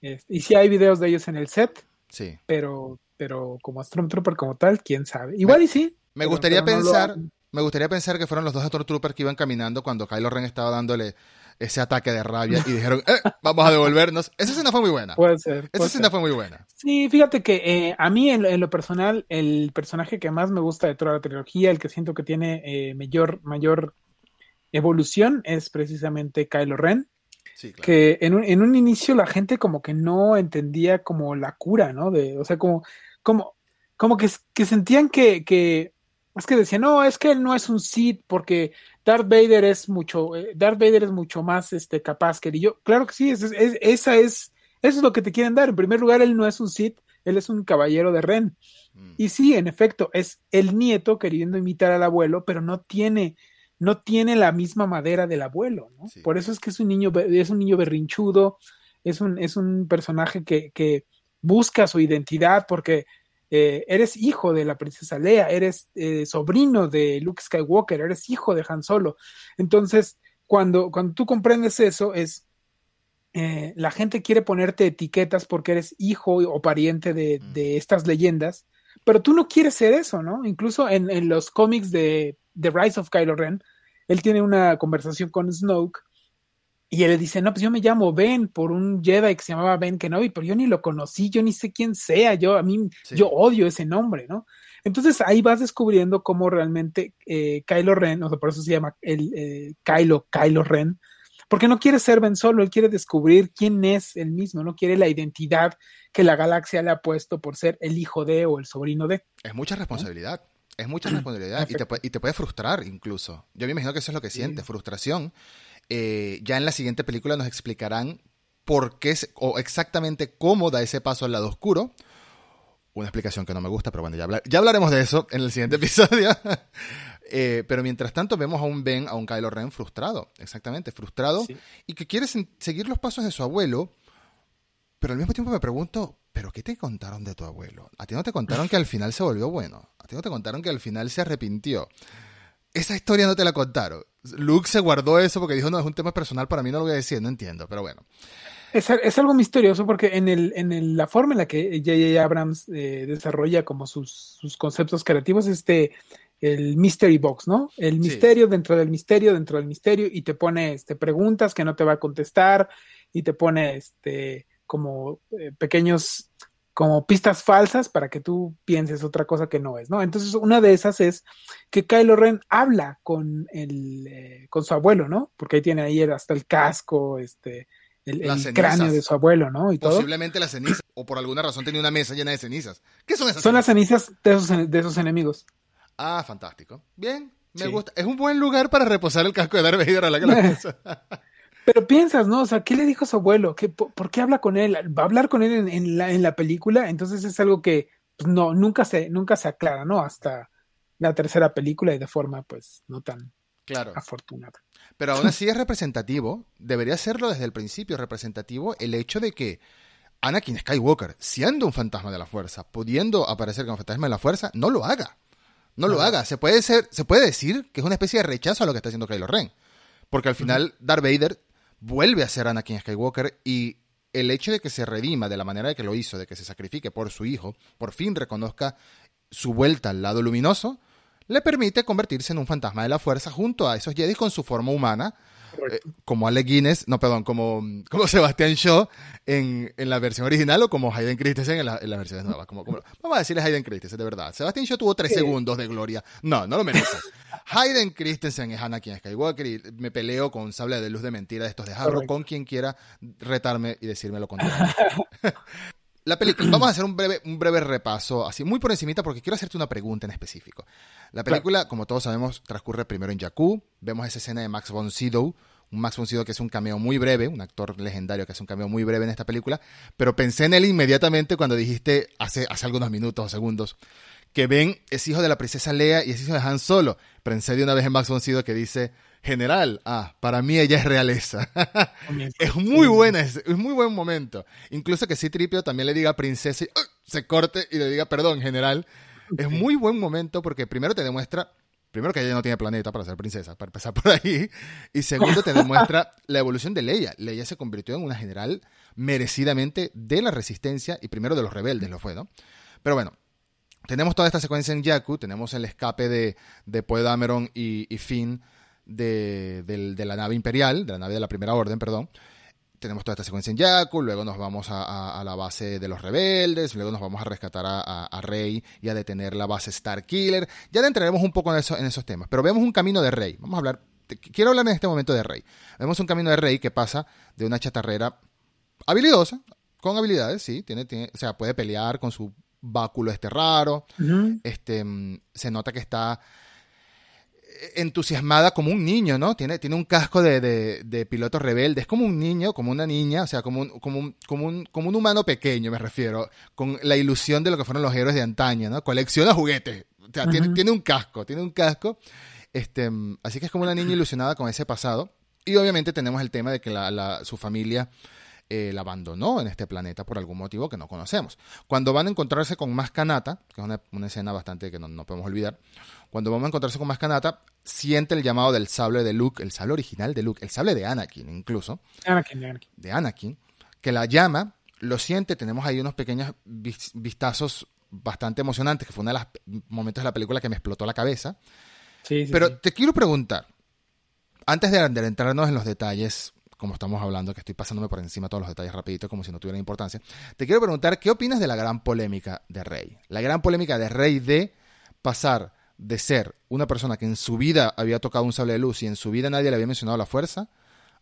S2: y sí hay videos de ellos en el set,
S1: sí.
S2: pero, pero como Stormtrooper como tal, quién sabe. Igual y sí.
S1: Me gustaría pensar, me gustaría pensar que fueron los dos Stormtroopers que iban caminando cuando Kylo Ren estaba dándole ese ataque de rabia y dijeron, eh, vamos a devolvernos. Esa escena fue muy buena.
S2: Puede ser.
S1: Esa escena fue muy buena.
S2: Sí, fíjate que eh, a mí en, lo personal, el personaje que más me gusta de toda la trilogía, el que siento que tiene eh, mayor, mayor evolución, es precisamente Kylo Ren. Sí, claro. Que en un, en un inicio la gente como que no entendía como la cura, ¿no? De, o sea, como, como, como que, que sentían que, que es que decían, no, es que él no es un Sith porque Darth Vader es mucho, eh, Darth Vader es mucho más este, capaz que yo, claro que sí, es, esa es, eso es lo que te quieren dar. En primer lugar, él no es un Sith, él es un caballero de Ren. Mm. Y sí, en efecto, es el nieto queriendo imitar al abuelo, pero no tiene, no tiene la misma madera del abuelo, ¿no? Por eso es que es un niño, es un niño berrinchudo, es un, es un personaje que, que busca su identidad porque eh, eres hijo de la princesa Lea, eres eh, sobrino de Luke Skywalker, eres hijo de Han Solo. Entonces, cuando, cuando tú comprendes eso, es eh, la gente quiere ponerte etiquetas porque eres hijo o pariente de, mm. de estas leyendas, pero tú no quieres ser eso, ¿no? Incluso en, en los cómics de The Rise of Kylo Ren, él tiene una conversación con Snoke y él le dice, no, pues yo me llamo Ben por un Jedi que se llamaba Ben Kenobi, pero yo ni lo conocí, yo ni sé quién sea, yo a mí, yo odio ese nombre, ¿no? Entonces ahí vas descubriendo cómo realmente eh, Kylo Ren, o sea, por eso se llama el eh, Kylo, Kylo Ren, porque no quiere ser Ben Solo, él quiere descubrir quién es él mismo, no quiere la identidad que la galaxia le ha puesto por ser el hijo de o el sobrino de.
S1: Es mucha responsabilidad. Es mucha <clears throat> responsabilidad y te, y te, puede frustrar incluso. Yo me imagino que eso es lo que siente, frustración. Eh, ya en la siguiente película nos explicarán por qué o exactamente cómo da ese paso al lado oscuro. Una explicación que no me gusta, pero bueno, ya, ya hablaremos de eso en el siguiente <laughs> episodio. Eh, pero mientras tanto vemos a un Ben, a un Kylo Ren frustrado, exactamente, frustrado, y que quiere seguir los pasos de su abuelo, pero al mismo tiempo me pregunto, ¿pero qué te contaron de tu abuelo? ¿A ti no te contaron que al final se volvió bueno? ¿A ti no te contaron que al final se arrepintió? Esa historia no te la contaron. Luke se guardó eso porque dijo, no, es un tema personal, para mí no lo voy a decir, no entiendo, pero bueno.
S2: Es, es algo misterioso porque en, el, en la forma en la que J.J. Abrams eh, desarrolla como sus, sus conceptos creativos, este, el mystery box, ¿no? El misterio dentro del misterio, dentro del misterio, y te pone este, preguntas que no te va a contestar, y te pone este, como eh, pequeños, como pistas falsas para que tú pienses otra cosa que no es, ¿no? Entonces, una de esas es que Kylo Ren habla con el, eh, con su abuelo, ¿no? Porque ahí tiene ahí hasta el casco, este, el, cráneo de su abuelo, ¿no? Y
S1: Posiblemente las cenizas, o por alguna razón tenía una mesa llena de cenizas. ¿Qué son esas?
S2: Son las cenizas de esos, de esos enemigos.
S1: Ah, fantástico. Bien, me gusta. Es un buen lugar para reposar el casco de Darth Vader a la <laughs> cabeza.
S2: Pero piensas, ¿no? O sea, ¿qué le dijo su abuelo? ¿Qué, por, qué habla con él? ¿Va a hablar con él en, la, en la, película? Entonces es algo que pues, no, nunca se, nunca se aclara, ¿no? Hasta la tercera película y de forma, pues, no tan claro. afortunada.
S1: Pero aún así es representativo, debería serlo desde el principio, representativo el hecho de que Anakin Skywalker, siendo un fantasma de la fuerza, pudiendo aparecer como fantasma de la fuerza, no lo haga. No lo haga. Se puede, ser, se puede decir que es una especie de rechazo a lo que está haciendo Kylo Ren. Porque al final Darth Vader vuelve a ser Anakin Skywalker y el hecho de que se redima de la manera que lo hizo, de que se sacrifique por su hijo, por fin reconozca su vuelta al lado luminoso, le permite convertirse en un fantasma de la fuerza junto a esos Jedi con su forma humana, eh, como Alec Guinness, no, perdón, como, como Sebastián Shaw en, en, la versión original o como Hayden Christensen en, la, en las versiones nuevas. Como, como, vamos a decirle Hayden Christensen, de verdad. Sebastián Shaw tuvo tres segundos de gloria. No, no lo merece. Hayden Christensen es Anakin Skywalker y me peleo con sable de luz de mentira de estos de Harrow con quien quiera retarme y decirme lo contrario. <laughs> La película, vamos a hacer un breve, un breve repaso, así muy por encimita, porque quiero hacerte una pregunta en específico. La película, como todos sabemos, transcurre primero en Jakku. Vemos esa escena de Max von Sydow, un Max von Sydow que es un cameo muy breve, un actor legendario que hace un cameo muy breve en esta película, pero pensé en él inmediatamente cuando dijiste hace, hace algunos minutos o segundos que Ben es hijo de la princesa Lea y es hijo de Han Solo. Pensé de una vez en Max von Sydow que dice, general, ah, para mí ella es realeza. <laughs> es muy buena, es, muy buen momento. Incluso que Citripio también le diga princesa y se corte y le diga perdón, general. Es muy buen momento porque primero te demuestra, primero que ella no tiene planeta para ser princesa, para empezar por ahí, y segundo te demuestra <laughs> la evolución de Leia. Leia se convirtió en una general merecidamente de la resistencia y primero de los rebeldes lo fue, ¿no? Pero bueno, tenemos toda esta secuencia en Jakku, tenemos el escape de, de Poe Dameron y, y Finn de, la nave imperial, de la nave de la Primera Orden, perdón. Tenemos toda esta secuencia en Jakku, luego nos vamos a, la base de los rebeldes, luego nos vamos a rescatar a, Rey y a detener la base Starkiller. Ya entraremos un poco en esos temas, pero vemos un camino de Rey. Vamos a hablar, quiero hablar en este momento de Rey. Vemos un camino de Rey que pasa de una chatarrera habilidosa, con habilidades, sí, tiene, tiene, o sea, puede pelear con su báculo este raro, este, mm, se nota que está entusiasmada como un niño, ¿no? Tiene, tiene un casco de, de, piloto rebelde. Es como un niño, como una niña, o sea, como un, como, un, como, un, como un humano pequeño, me refiero, con la ilusión de lo que fueron los héroes de antaño, ¿no? Colecciona juguetes. O sea, tiene, tiene un casco, tiene un casco. Este, así que es como una niña ilusionada con ese pasado. Y obviamente tenemos el tema de que la, la, su familia eh, la abandonó en este planeta por algún motivo que no conocemos. Cuando van a encontrarse con Mascanata, que es una, una escena bastante que no, no, podemos olvidar, cuando vamos a encontrarse con Mascanata, siente el llamado del sable de Luke, el sable original de Luke, el sable de Anakin incluso.
S2: Anakin, de Anakin.
S1: De Anakin, que la llama, lo siente, tenemos ahí unos pequeños vistazos bastante emocionantes, que fue uno de los momentos de la película que me explotó la cabeza.
S2: Sí, sí,
S1: Pero
S2: sí.
S1: te quiero preguntar, antes de, de entrarnos en los detalles, como estamos hablando, que estoy pasándome por encima todos los detalles rapidito, como si no tuvieran importancia, te quiero preguntar, ¿qué opinas de la gran polémica de Rey? La gran polémica de Rey de pasar de ser una persona que en su vida había tocado un sable de luz y en su vida nadie le había mencionado la fuerza,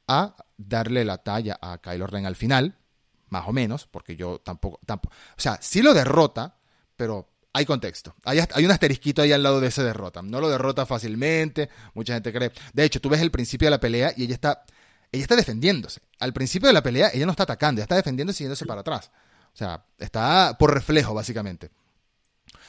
S1: a darle la talla a Kylo Ren al final, más o menos, porque yo tampoco, tampoco o sea, sí lo derrota, pero hay contexto. Hay, hay, un asterisquito ahí al lado de ese derrota. No lo derrota fácilmente, mucha gente cree. De hecho, tú ves el principio de la pelea y ella está, ella está defendiéndose. Al principio de la pelea ella no está atacando, ella está defendiéndose y yéndose para atrás. O sea, está por reflejo, básicamente.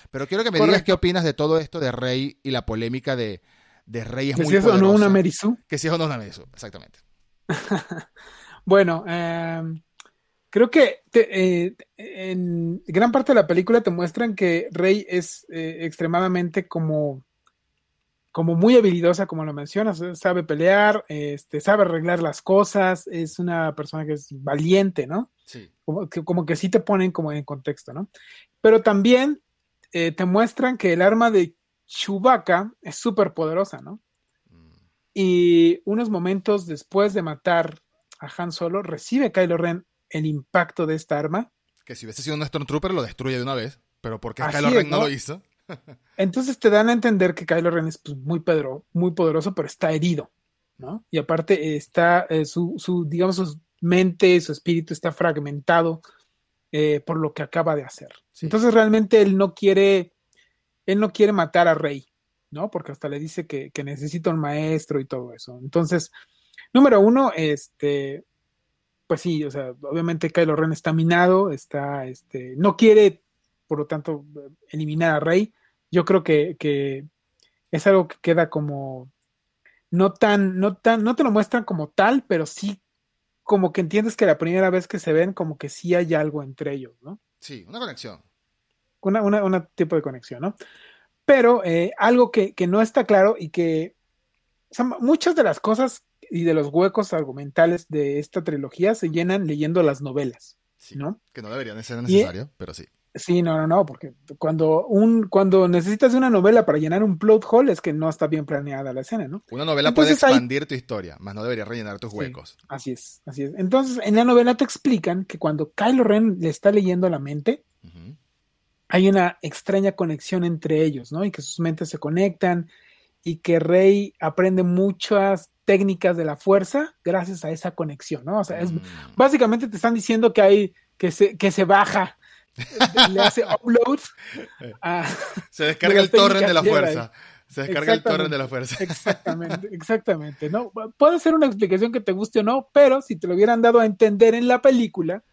S1: Pero quiero que me Correcto. digas qué opinas de todo esto de Rey y la polémica de, de Rey es
S2: que
S1: muy
S2: si es o no una Merisu.
S1: Que si es o no una Merisu, exactamente. <laughs>
S2: bueno, eh, creo que te, eh, en gran parte de la película te muestran que Rey es eh, extremadamente como, como muy habilidosa, como lo mencionas, sabe pelear, este, sabe arreglar las cosas, es una persona que es valiente, ¿no?
S1: Sí.
S2: Como que, como que sí te ponen como en contexto, ¿no? Pero también eh, te muestran que el arma de Chewbacca es súper poderosa, ¿no?
S1: Mm.
S2: Y unos momentos después de matar a Han Solo, recibe Kylo Ren el impacto de esta arma.
S1: Que si hubiese sido un Stormtrooper lo destruye de una vez, pero porque Kylo Ren no? no lo hizo.
S2: Entonces te dan a entender que Kylo Ren es pues, muy, pedro, muy poderoso, pero está herido, ¿no? Y aparte está eh, su, su, digamos, su mente, su espíritu está fragmentado eh, por lo que acaba de hacer. Sí. Entonces realmente él no quiere, él no quiere matar a Rey, ¿no? Porque hasta le dice que, que, necesita un maestro y todo eso. Entonces, número uno, este, pues sí, o sea, obviamente Kylo Ren está minado, está, este, no quiere, por lo tanto, eliminar a Rey. Yo creo que, que es algo que queda como no tan, no tan, no te lo muestran como tal, pero sí como que entiendes que la primera vez que se ven, como que sí hay algo entre ellos, ¿no?
S1: Sí, una conexión.
S2: Una, una, una tipo de conexión, ¿no? Pero eh, algo que, que, no está claro y que o sea, muchas de las cosas y de los huecos argumentales de esta trilogía se llenan leyendo las novelas,
S1: sí,
S2: ¿no?
S1: Que no deberían ser necesario, y, pero sí.
S2: Sí, no, no, no, porque cuando un cuando necesitas una novela para llenar un plot hole es que no está bien planeada la escena, ¿no?
S1: Una novela Entonces, puede expandir hay... tu historia, más no debería rellenar tus
S2: sí,
S1: huecos.
S2: Así es, así es. Entonces, en la novela te explican que cuando Kylo Ren le está leyendo la mente, uh -huh. hay una extraña conexión entre ellos, ¿no? Y que sus mentes se conectan y que Rey aprende muchas técnicas de la fuerza gracias a esa conexión, ¿no? O sea, es,
S1: Mm.
S2: básicamente te están diciendo que hay que se, que se baja <laughs> le hace upload a, <laughs>
S1: se descarga el torrent de la fuerza. Se descarga el torrent de la fuerza.
S2: exactamente exactamente no puede ser una explicación que te guste o no pero si te lo hubieran dado a entender en la película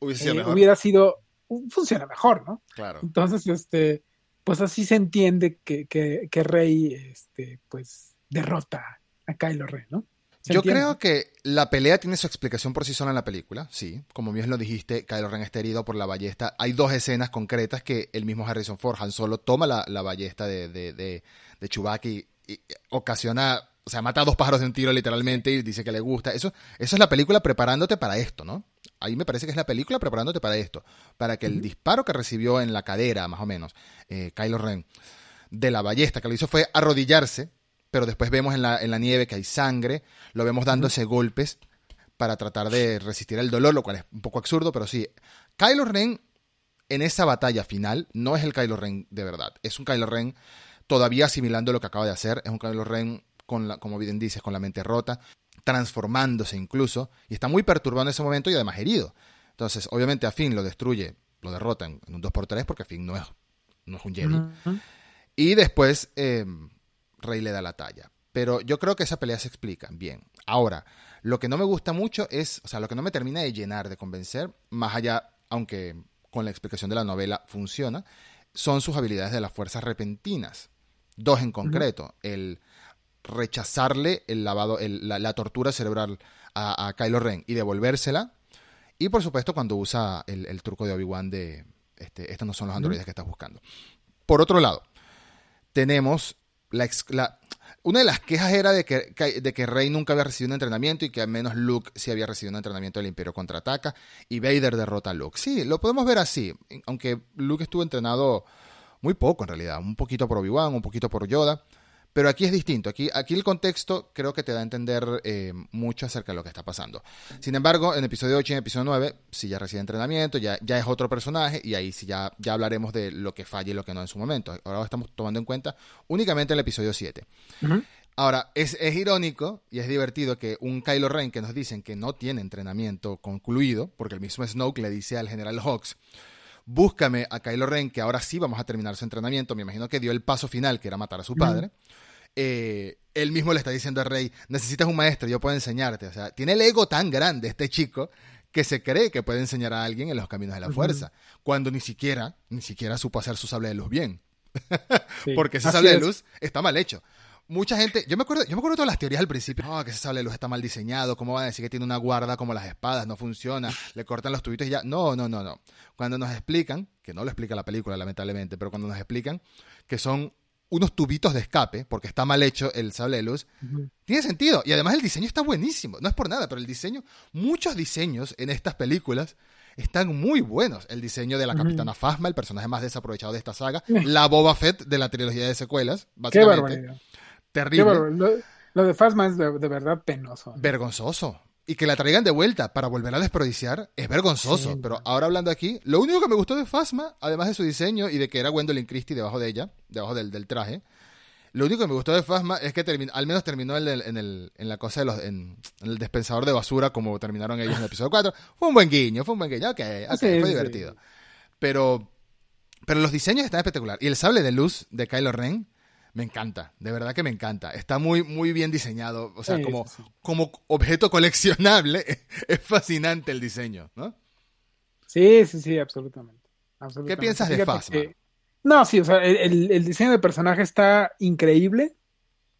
S2: eh, hubiera sido funciona mejor no
S1: claro.
S2: Entonces este pues así se entiende que, que, que Rey este pues derrota a Kylo Ren no
S1: yo entiende? creo que la pelea tiene su explicación por sí sola en la película, sí. Como bien lo dijiste, Kylo Ren está herido por la ballesta. Hay dos escenas concretas que el mismo Harrison Ford, Han Solo, toma la, la ballesta de, de, de, de Chewbacca y, y, ocasiona, o sea, mata a dos pájaros de un tiro literalmente y dice que le gusta. Eso, eso es la película preparándote para esto, ¿no? Ahí me parece que es la película preparándote para esto. Para que el uh -huh. disparo que recibió en la cadera, más o menos, eh, Kylo Ren, de la ballesta que lo hizo fue arrodillarse pero después vemos en la, en la nieve que hay sangre, lo vemos dándose golpes para tratar de resistir el dolor, lo cual es un poco absurdo, pero sí. Kylo Ren en esa batalla final no es el Kylo Ren de verdad, es un Kylo Ren todavía asimilando lo que acaba de hacer, es un Kylo Ren, con la, como bien dices, con la mente rota, transformándose incluso, y está muy perturbado en ese momento y además herido. Entonces, obviamente a Finn lo destruye, lo derrota en, en un 2x3 porque Finn no es, no es un Jedi. Uh -huh. Y después... Eh, Rey le da la talla. Pero yo creo que esa pelea se explica bien. Ahora, lo que no me gusta mucho es, o sea, lo que no me termina de llenar, de convencer, más allá, aunque con la explicación de la novela funciona, son sus habilidades de las fuerzas repentinas. Dos en concreto. Uh -huh. El rechazarle el lavado, el, la, la, tortura cerebral a, a, Kylo Ren y devolvérsela. Y por supuesto, cuando usa el, el truco de Obi-Wan de este, estos no son los androides uh -huh. que estás buscando. Por otro lado, tenemos la, la, Una de las quejas era de que, de que Rey nunca había recibido un entrenamiento y que al menos Luke sí había recibido un entrenamiento del Imperio contraataca y Vader derrota a Luke. Sí, lo podemos ver así, aunque Luke estuvo entrenado muy poco en realidad, un poquito por Obi-Wan, un poquito por Yoda. Pero aquí es distinto. Aquí, aquí el contexto creo que te da a entender eh, mucho acerca de lo que está pasando. Sin embargo, en episodio 8 y en episodio 9, si ya recibe entrenamiento, ya, ya es otro personaje y ahí sí ya, ya hablaremos de lo que falla y lo que no en su momento. Ahora estamos tomando en cuenta únicamente el episodio 7. Ahora, es, es, irónico y es divertido que un Kylo Ren que nos dicen que no tiene entrenamiento concluido, porque el mismo Snoke le dice al general Hawks, búscame a Kylo Ren, que ahora sí vamos a terminar su entrenamiento. Me imagino que dio el paso final, que era matar a su padre. Eh, él mismo le está diciendo al rey, necesitas un maestro, yo puedo enseñarte. O sea, tiene el ego tan grande este chico que se cree que puede enseñar a alguien en los caminos de la fuerza, cuando ni siquiera, ni siquiera supo hacer su sable de luz bien. <laughs> Porque ese sable de luz está mal hecho mucha gente, yo me acuerdo, yo me acuerdo de todas las teorías al principio, oh, que ese sable de luz está mal diseñado, cómo van a decir que tiene una guarda como las espadas, no funciona, le cortan los tubitos y ya. No, no, no, no. Cuando nos explican, que no lo explica la película lamentablemente, pero cuando nos explican que son unos tubitos de escape, porque está mal hecho el sable de luz, tiene sentido. Y además el diseño está buenísimo. No es por nada, pero el diseño, muchos diseños en estas películas están muy buenos. El diseño de la Capitana Phasma, el personaje más desaprovechado de esta saga, la Boba Fett de la trilogía de secuelas, básicamente.
S2: Terrible. lo, de Phasma es de, verdad penoso.
S1: Vergonzoso. Y que la traigan de vuelta para volver a desperdiciar es vergonzoso. pero ahora hablando aquí, lo único que me gustó de Phasma, además de su diseño y de que era Gwendolyn Christie debajo de ella, debajo del, traje, lo único que me gustó de Phasma es que al menos terminó en, el, en, la cosa de los, en, el dispensador de basura como terminaron ellos en el episodio 4. <laughs> Fue un buen guiño, fue un buen guiño. Ok, fue divertido. Pero, pero los diseños están espectaculares. Y el sable de luz de Kylo Ren me encanta, de verdad que me encanta. Está muy, muy bien diseñado. O sea, como, como objeto coleccionable, <laughs> es fascinante el diseño, ¿no?
S2: Sí, sí, sí, absolutamente.
S1: ¿Qué piensas de Phasma?
S2: No, sí, o sea, el, el, diseño de personaje está increíble.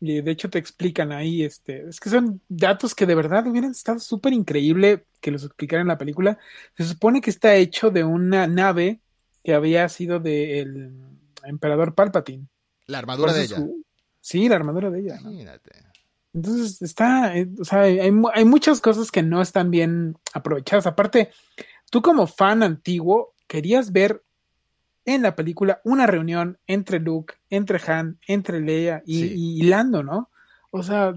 S2: Y de hecho te explican ahí, este, es que son datos que de verdad hubieran estado súper increíble que los explicaran en la película. Se supone que está hecho de una nave que había sido del emperador Palpatine.
S1: La armadura de ella.
S2: Sí, la armadura de ella. Entonces está, eh, o sea, hay, hay, muchas cosas que no están bien aprovechadas. Aparte, tú como fan antiguo querías ver en la película una reunión entre Luke, entre Han, entre Leia y, Lando, ¿no? O sea,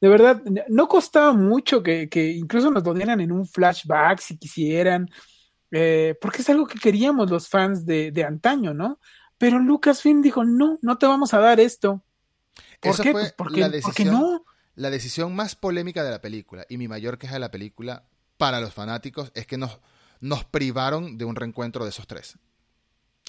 S2: de verdad, no costaba mucho que, que incluso nos lo dieran en un flashback si quisieran, eh, porque es algo que queríamos los fans de, de antaño, ¿no? Pero Lucasfilm dijo, no, no te vamos a dar esto.
S1: ¿Por qué? Pues porque, la decisión, no. La decisión más polémica de la película y mi mayor queja de la película para los fanáticos es que nos, nos privaron de un reencuentro de esos tres.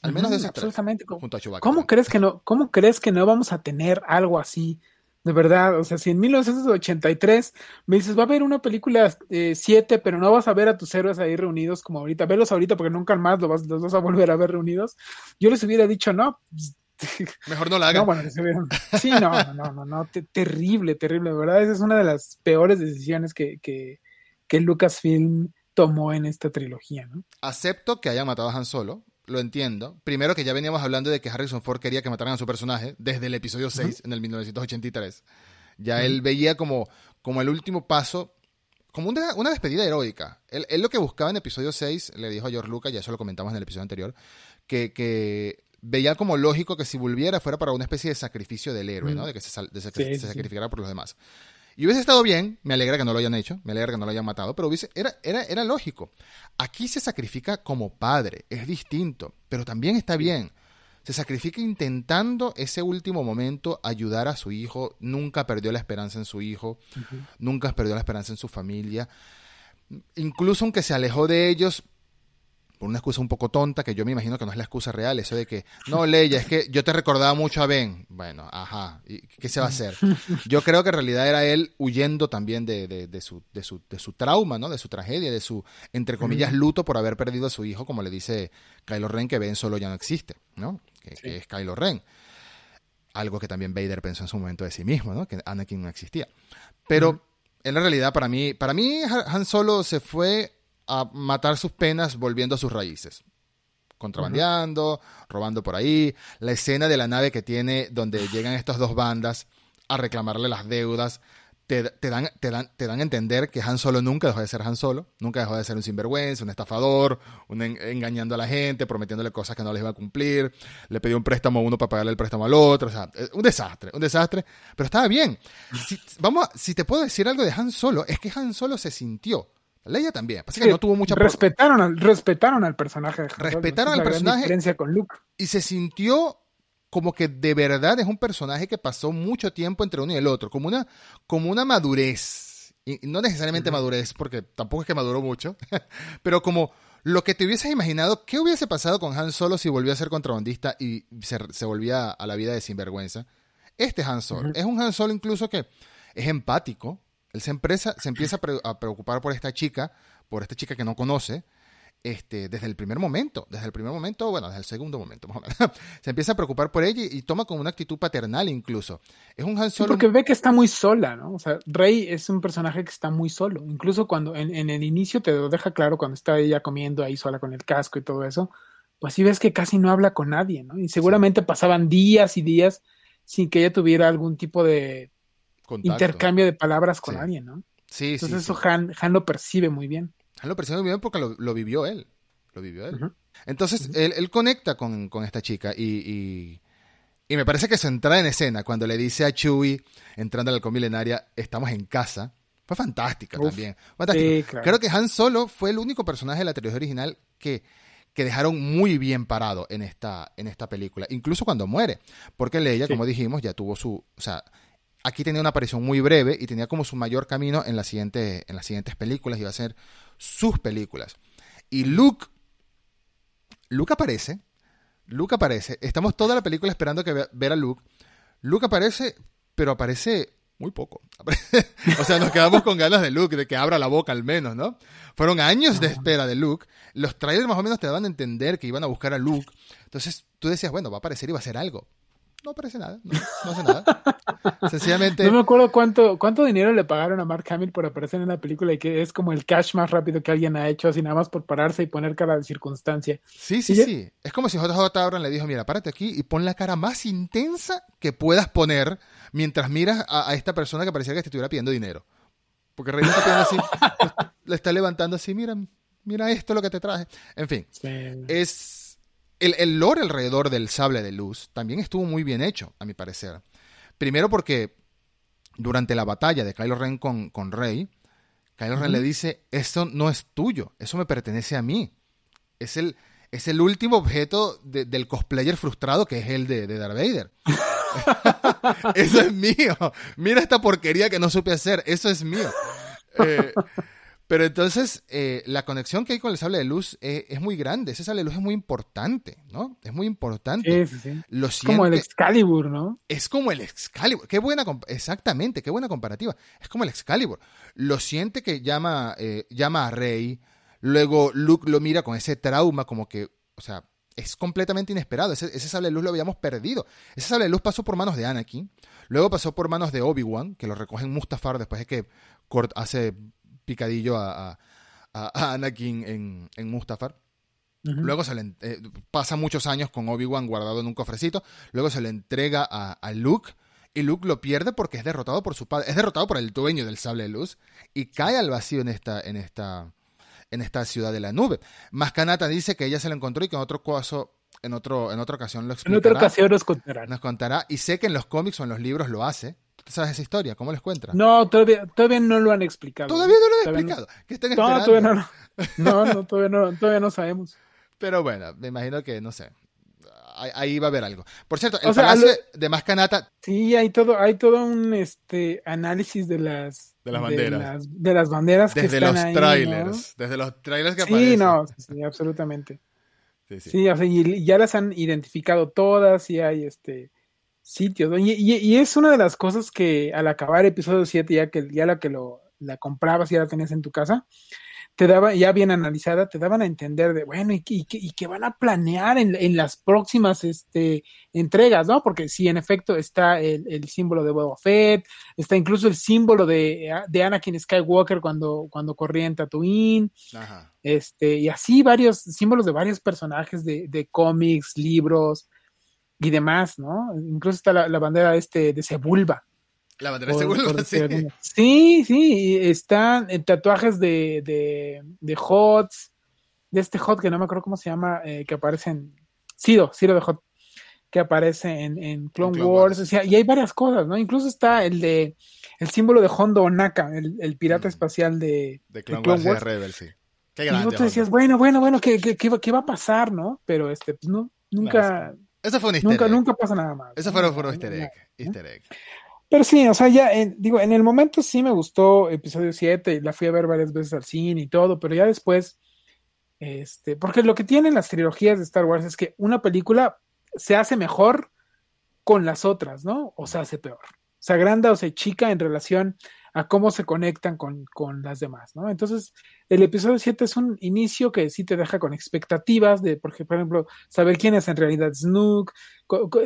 S1: Al menos de esos
S2: absolutamente. tres. Junto a ¿Cómo crees que no, cómo crees que no vamos a tener algo así? De verdad, o sea, si en 1983 me dices, va a haber una película 7, eh, pero no vas a ver a tus héroes ahí reunidos como ahorita, velos ahorita porque nunca más los vas, los vas a volver a ver reunidos, yo les hubiera dicho, no. <laughs>
S1: Mejor no la hagan.
S2: sí, no, no, no, no, terrible, terrible, de verdad, esa es una de las peores decisiones que, que, que Lucasfilm tomó en esta trilogía, ¿no?
S1: Acepto que haya matado a Han Solo, lo entiendo. Primero que ya veníamos hablando de que Harrison Ford quería que mataran a su personaje desde el episodio 6 en el 1983. Ya él veía como, como el último paso, como una, una despedida heroica. Él, lo que buscaba en episodio 6, le dijo a George Lucas, ya eso lo comentamos en el episodio anterior, que, que veía como lógico que si volviera fuera para una especie de sacrificio del héroe, ¿no? De que se, sacrificara por los demás. Y hubiese estado bien, me alegra que no lo hayan hecho, me alegra que no lo hayan matado, pero hubiese, era, era, era lógico. Aquí se sacrifica como padre, es distinto, pero también está bien. Se sacrifica intentando ese último momento ayudar a su hijo, nunca perdió la esperanza en su hijo, nunca perdió la esperanza en su familia. Incluso aunque se alejó de ellos, por una excusa un poco tonta, que yo me imagino que no es la excusa real, eso de que, no, Leia, es que yo te recordaba mucho a Ben. Bueno, ajá, ¿y qué se va a hacer? <laughs> Yo creo que en realidad era él huyendo también de, de, su, de, su, de su trauma, ¿no? De su tragedia, de su, entre comillas, luto por haber perdido a su hijo, como le dice Kylo Ren, que Ben solo ya no existe, ¿no? Que, es Kylo Ren. Algo que también Vader pensó en su momento de sí mismo, ¿no? Que Anakin no existía. Pero, en la realidad, para mí, para mí, Han Solo se fue a matar sus penas volviendo a sus raíces. Contrabandeando, robando por ahí. La escena de la nave que tiene donde llegan estas dos bandas a reclamarle las deudas. Te, dan, te, dan, te dan a entender que Han Solo nunca dejó de ser Han Solo, nunca dejó de ser un sinvergüenza, un estafador, engañando a la gente, prometiéndole cosas que no les iba a cumplir, le pidió un préstamo a uno para pagarle el préstamo al otro, o sea, un desastre, un desastre, pero estaba bien. Si, vamos si te puedo decir algo de Han Solo, es que Han Solo se sintió Leia también. Pasa que no tuvo mucha
S2: respetaron al, respetaron al personaje.
S1: respetaron al personaje.
S2: con Luke.
S1: Y se sintió como que de verdad es un personaje que pasó mucho tiempo entre uno y el otro, como una, como una madurez. Y no necesariamente madurez, porque tampoco es que maduró mucho, <laughs> pero como lo que te hubieses imaginado, ¿qué hubiese pasado con Han Solo si volvió a ser contrabandista y se, volvía a la vida de sinvergüenza? Este Han Solo. Es un Han Solo incluso que es empático, él se, empresa, se empieza a preocupar por esta chica, por esta chica que no conoce, este, desde el primer momento, desde el primer momento, bueno, desde el segundo momento, más o menos. <laughs> se empieza a preocupar por ella y, toma como una actitud paternal incluso. Es un Han Solo.
S2: porque ve que está muy sola, ¿no? O sea, Rey es un personaje que está muy solo. Incluso cuando en, en, el inicio te lo deja claro, cuando está ella comiendo ahí sola con el casco y todo eso, pues sí ves que casi no habla con nadie, ¿no? Y seguramente pasaban días y días sin que ella tuviera algún tipo de intercambio de palabras con alguien, ¿no?
S1: Sí,
S2: Entonces eso Han, Han, lo percibe muy bien.
S1: Han lo percibe muy bien porque lo, vivió él. Lo vivió él. Entonces él, conecta con, esta chica y, y, me parece que su entrada en escena, cuando le dice a Chewie, entrando a la milenaria, estamos en casa, fue fantástica también. Creo que Han Solo fue el único personaje de la trilogía original que, que dejaron muy bien parado en esta, en esta película, incluso cuando muere, porque Leia, como dijimos, ya tuvo su, o sea, aquí tenía una aparición muy breve y tenía como su mayor camino en, la siguiente, en las siguientes películas, iba a ser sus películas. Y Luke, Luke aparece, Luke aparece, estamos toda la película esperando que ver a Luke. Luke aparece, pero aparece muy poco. <laughs> o sea, nos quedamos con ganas de Luke, de que abra la boca al menos, ¿no? Fueron años de espera de Luke. Los trailers más o menos te daban a entender que iban a buscar a Luke. Entonces tú decías, bueno, va a aparecer y va a hacer algo no aparece nada, no, hace nada. Sencillamente.
S2: No me acuerdo cuánto, cuánto dinero le pagaron a Mark Hamill por aparecer en la película y que es como el cash más rápido que alguien ha hecho, así nada más por pararse y poner cara de circunstancia.
S1: Sí, sí, sí. Es como si JJ Abrams le dijo: Mira, párate aquí y pon la cara más intensa que puedas poner mientras miras a, esta persona que parecía que te estuviera pidiendo dinero. Porque Rey está así, <laughs> le está levantando así: Mira, mira esto lo que te traje. En fin, es el, el, lore alrededor del sable de luz también estuvo muy bien hecho, a mi parecer. Primero porque durante la batalla de Kylo Ren con, con Rey, Kylo Ren le dice, eso no es tuyo, eso me pertenece a mí. Es el, es el último objeto del cosplayer frustrado que es el de, de Darth Vader. <laughs> <laughs> eso es mío. Mira esta porquería que no supe hacer, eso es mío. Eh, pero entonces, eh, la conexión que hay con el sable de luz eh, es muy grande. Ese sable de luz es muy importante, ¿no? Es muy importante.
S2: Sí, sí, es como el Excalibur, ¿no?
S1: Es como el Excalibur. Qué buena, exactamente, qué buena comparativa. Es como el Excalibur. Lo siente que llama, eh, llama a Rey. Luego Luke lo mira con ese trauma, como que, o sea, es completamente inesperado. Ese, ese sable de luz lo habíamos perdido. Ese sable de luz pasó por manos de Anakin. Luego pasó por manos de Obi-Wan, que lo recoge en Mustafar después de que Kurt hace picadillo a, Anakin en, en Mustafar. Luego se le eh, pasa muchos años con Obi-Wan guardado en un cofrecito. Luego se le entrega a, Luke. Y Luke lo pierde porque es derrotado por su padre. Es derrotado por el dueño del sable de luz. Y cae al vacío en esta, en esta, en esta ciudad de la nube. Mascanata dice que ella se lo encontró y que en otro caso, en, otro, en otra ocasión lo explicará.
S2: En otra ocasión nos contará.
S1: Nos contará. Y sé que en los cómics o en los libros lo hace sabes esa historia? ¿Cómo les cuentas?
S2: No, todavía, todavía no lo han explicado.
S1: Todavía no lo han explicado. ¿Qué están
S2: no, todavía no, no, no, todavía no, todavía no sabemos.
S1: Pero bueno, me imagino que, no sé, ahí va a haber algo. Por cierto, el palacio de Mascanata.
S2: Sí, hay todo, hay todo un este análisis de las
S1: de las banderas.
S2: De las, banderas
S1: desde
S2: que están
S1: los trailers, desde los trailers que
S2: aparecen. Sí, no, sí, absolutamente. Sí, sí. sí o sea, y ya las han identificado todas y hay este sitios. Y, y, es una de las cosas que al acabar episodio 7, ya que ya la que lo la comprabas y ya la tenías en tu casa, te daba, ya bien analizada, te daban a entender de, bueno, y, y, que van a planear en, en, las próximas este, entregas, ¿no? Porque sí, en efecto, está el, el, símbolo de Boba Fett, está incluso el símbolo de, de Anakin Skywalker cuando, cuando corría en Tatooine, este, y así varios símbolos de varios personajes de, de cómics, libros, y demás, ¿no? Incluso está la, bandera este de Sebulba,
S1: La bandera se vuelve <laughs> sí.
S2: Sí, sí, están tatuajes de, de, de HOTS, de este HOT que no me acuerdo cómo se llama, eh, que aparece en Ciro, Ciro de HOT, que aparece en, en Clone, Wars, O sea, y hay varias cosas, ¿no? Incluso está el de el símbolo de Hondo Onaka, el, el pirata mm. espacial de,
S1: de Clone, Wars, Wars. Rebel, sí.
S2: Qué grande, y tú decías, bueno, bueno, bueno, ¿qué, qué, qué, va a pasar, no? Pero este, pues no, nunca.
S1: Eso fue un
S2: easter nunca, egg. Nunca pasa nada más.
S1: Eso fue, un easter egg. Easter egg.
S2: Pero sí, o sea, ya, digo, en el momento sí me gustó episodio 7, la fui a ver varias veces al cine y todo, pero ya después, este, porque lo que tienen las trilogías de Star Wars es que una película se hace mejor con las otras, ¿no? O se hace peor. Se agranda o se chica en relación a cómo se conectan con, con las demás, ¿no? Entonces, el episodio 7 es un inicio que sí te deja con expectativas de, por ejemplo, saber quién es en realidad Snook,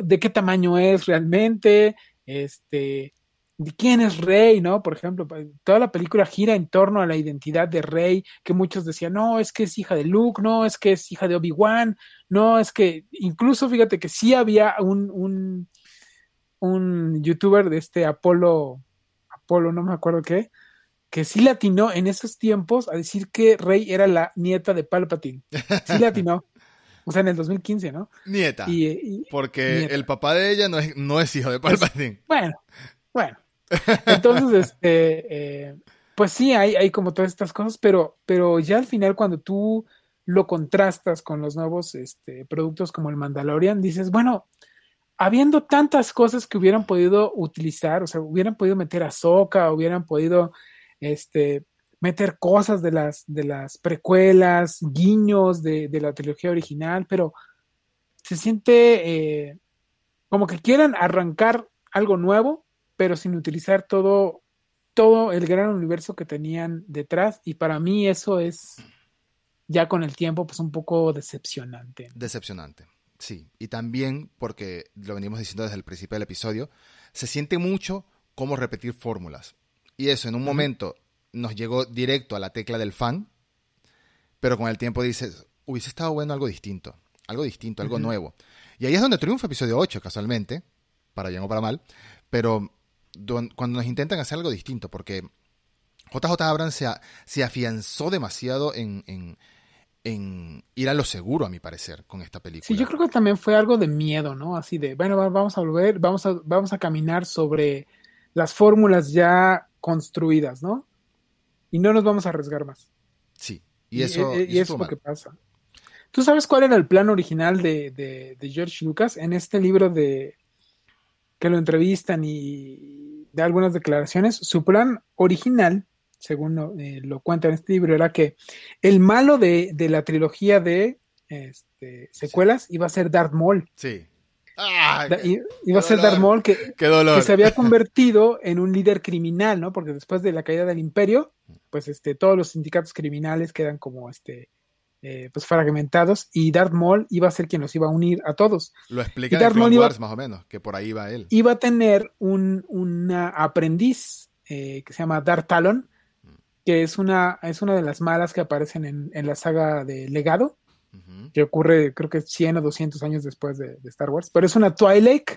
S2: de qué tamaño es realmente, este, de quién es Rey, ¿no? Por ejemplo, toda la película gira en torno a la identidad de Rey, que muchos decían, no, es que es hija de Luke, no, es que es hija de Obi-Wan, no, es que incluso fíjate que sí había un, un, un youtuber de este Apolo, Apolo, no me acuerdo qué, que sí latinó en esos tiempos a decir que Rey era la nieta de Palpatine. Sí latinó. O sea, en el 2015, ¿no?
S1: Nieta. Y, porque el papá de ella no es, no es hijo de Palpatine.
S2: bueno, bueno. Entonces, <laughs> este, eh, pues sí, hay, hay como todas estas cosas, pero, pero ya al final cuando tú lo contrastas con los nuevos este, productos como el Mandalorian, dices, bueno, habiendo tantas cosas que hubieran podido utilizar, o sea, hubieran podido meter a Soca, hubieran podido este, meter cosas de las, de las precuelas, guiños de, la trilogía original, pero se siente eh, como que quieran arrancar algo nuevo, pero sin utilizar todo, todo el gran universo que tenían detrás. Y para mí eso es ya con el tiempo, pues un poco decepcionante.
S1: Decepcionante, sí. Y también, porque lo venimos diciendo desde el principio del episodio, se siente mucho como repetir fórmulas. Y eso en un momento nos llegó directo a la tecla del fan, pero con el tiempo dices, hubiese estado bueno algo distinto, algo distinto, algo nuevo. Y ahí es donde triunfa episodio 8, casualmente, para bien o para mal, pero cuando nos intentan hacer algo distinto, porque JJ Abrams se, se afianzó demasiado en, en, ir a lo seguro, a mi parecer, con esta película.
S2: Sí, yo creo que también fue algo de miedo, ¿no? Así de, bueno, vamos a volver, vamos a, vamos a caminar sobre las fórmulas ya construidas, ¿no? y no nos vamos a arriesgar más.
S1: Sí, y eso,
S2: y, es lo que pasa. ¿Tú sabes cuál era el plan original de, George Lucas en este libro de que lo entrevistan y de algunas declaraciones? Su plan original, según lo, eh, cuenta en este libro, era que el malo de, la trilogía de este, secuelas iba a ser Darth Maul.
S1: Sí.
S2: Ah, iba a ser Darth Maul que, que, se había convertido en un líder criminal, ¿no? Porque después de la caída del imperio, pues este, todos los sindicatos criminales quedan como este, eh, pues fragmentados y Darth Maul iba a ser quien los iba a unir a todos.
S1: Lo explica en Clone Wars más o menos, que por ahí va él.
S2: Iba a tener un una aprendiz eh, que se llama Darth Talon, que es una, es una de las malas que aparecen en, en la saga de Legado, que ocurre creo que 100 o 200 años después de, de, Star Wars, pero es una Twilight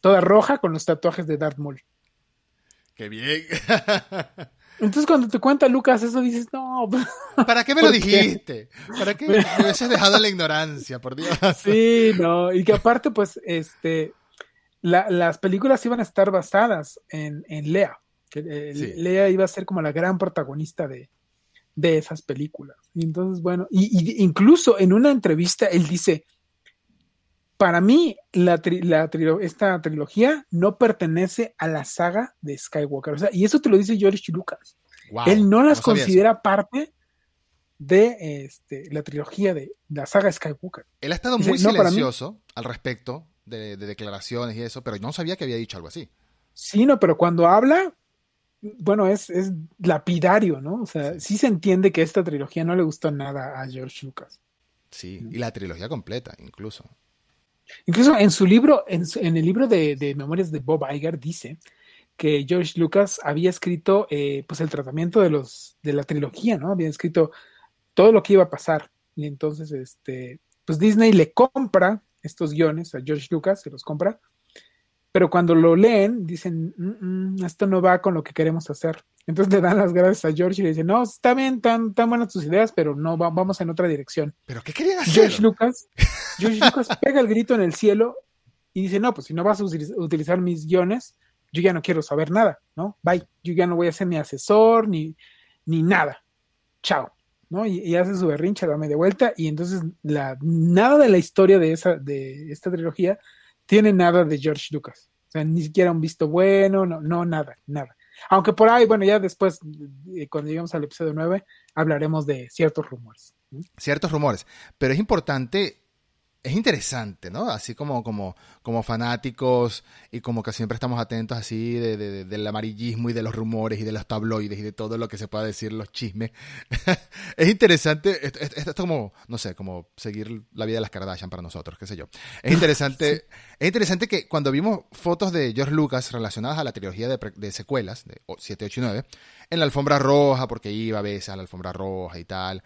S2: toda roja con los tatuajes de Darth Maul.
S1: ¡Qué bien! <laughs>
S2: Entonces cuando te cuenta Lucas eso dices, no.
S1: ¿Para qué me lo dijiste? ¿Para qué me <laughs> hubieses dejado la ignorancia, por Dios?
S2: Sí, no, y que aparte pues este las películas iban a estar basadas en, en Lea. Que, eh, Lea iba a ser como la gran protagonista de, de esas películas. Y entonces, bueno, y, incluso en una entrevista él dice, para mí, la, esta trilogía no pertenece a la saga de Skywalker. O sea, y eso te lo dice George Lucas. Él no las considera parte de este, la trilogía de la saga Skywalker.
S1: Él ha estado muy silencioso al respecto de, declaraciones y eso, pero no sabía que había dicho algo así.
S2: Sí, no, pero cuando habla, bueno, es, es lapidario, ¿no? O sea, sí. se entiende que esta trilogía no le gustó nada a George Lucas.
S1: Sí, y la trilogía completa, incluso.
S2: Incluso en su libro, en, el libro de, memorias de Bob Iger, dice que George Lucas había escrito eh, pues el tratamiento de los de la trilogía, ¿no? Había escrito todo lo que iba a pasar. Y entonces, este, pues Disney le compra estos guiones a George Lucas, se los compra, pero cuando lo leen dicen, mm, mm, esto no va con lo que queremos hacer. Entonces le dan las gracias a George y le dicen, no, está bien, tan, tan buenas tus ideas, pero no, vamos en otra dirección.
S1: ¿Pero qué querían hacer?
S2: George Lucas, George Lucas pega el grito en el cielo y dice, no, pues si no vas a utilizar mis guiones, yo ya no quiero saber nada, ¿no? Bye, yo ya no voy a ser ni asesor, ni, ni nada. Chao. ¿no? Y, hace su berrinche, da media vuelta, y entonces la, nada de la historia de, esa, de esta trilogía tiene nada de George Lucas. O sea, ni siquiera un visto bueno, no, no, nada, nada. Aunque por ahí, bueno, ya después, eh, cuando lleguemos al episodio 9, hablaremos de ciertos rumores.
S1: Ciertos rumores. Pero es importante es interesante, ¿no? Así como, como, como fanáticos y como que siempre estamos atentos así de, del amarillismo y de los rumores y de los tabloides y de todo lo que se pueda decir, los chismes. <laughs> es interesante, esto, es como, no sé, como seguir la vida de las Kardashian para nosotros, qué sé yo. Es <laughs> interesante, es interesante que cuando vimos fotos de George Lucas relacionadas a la trilogía de, de secuelas, de 7, 8 y 9, en la alfombra roja, porque iba a veces a la alfombra roja y tal,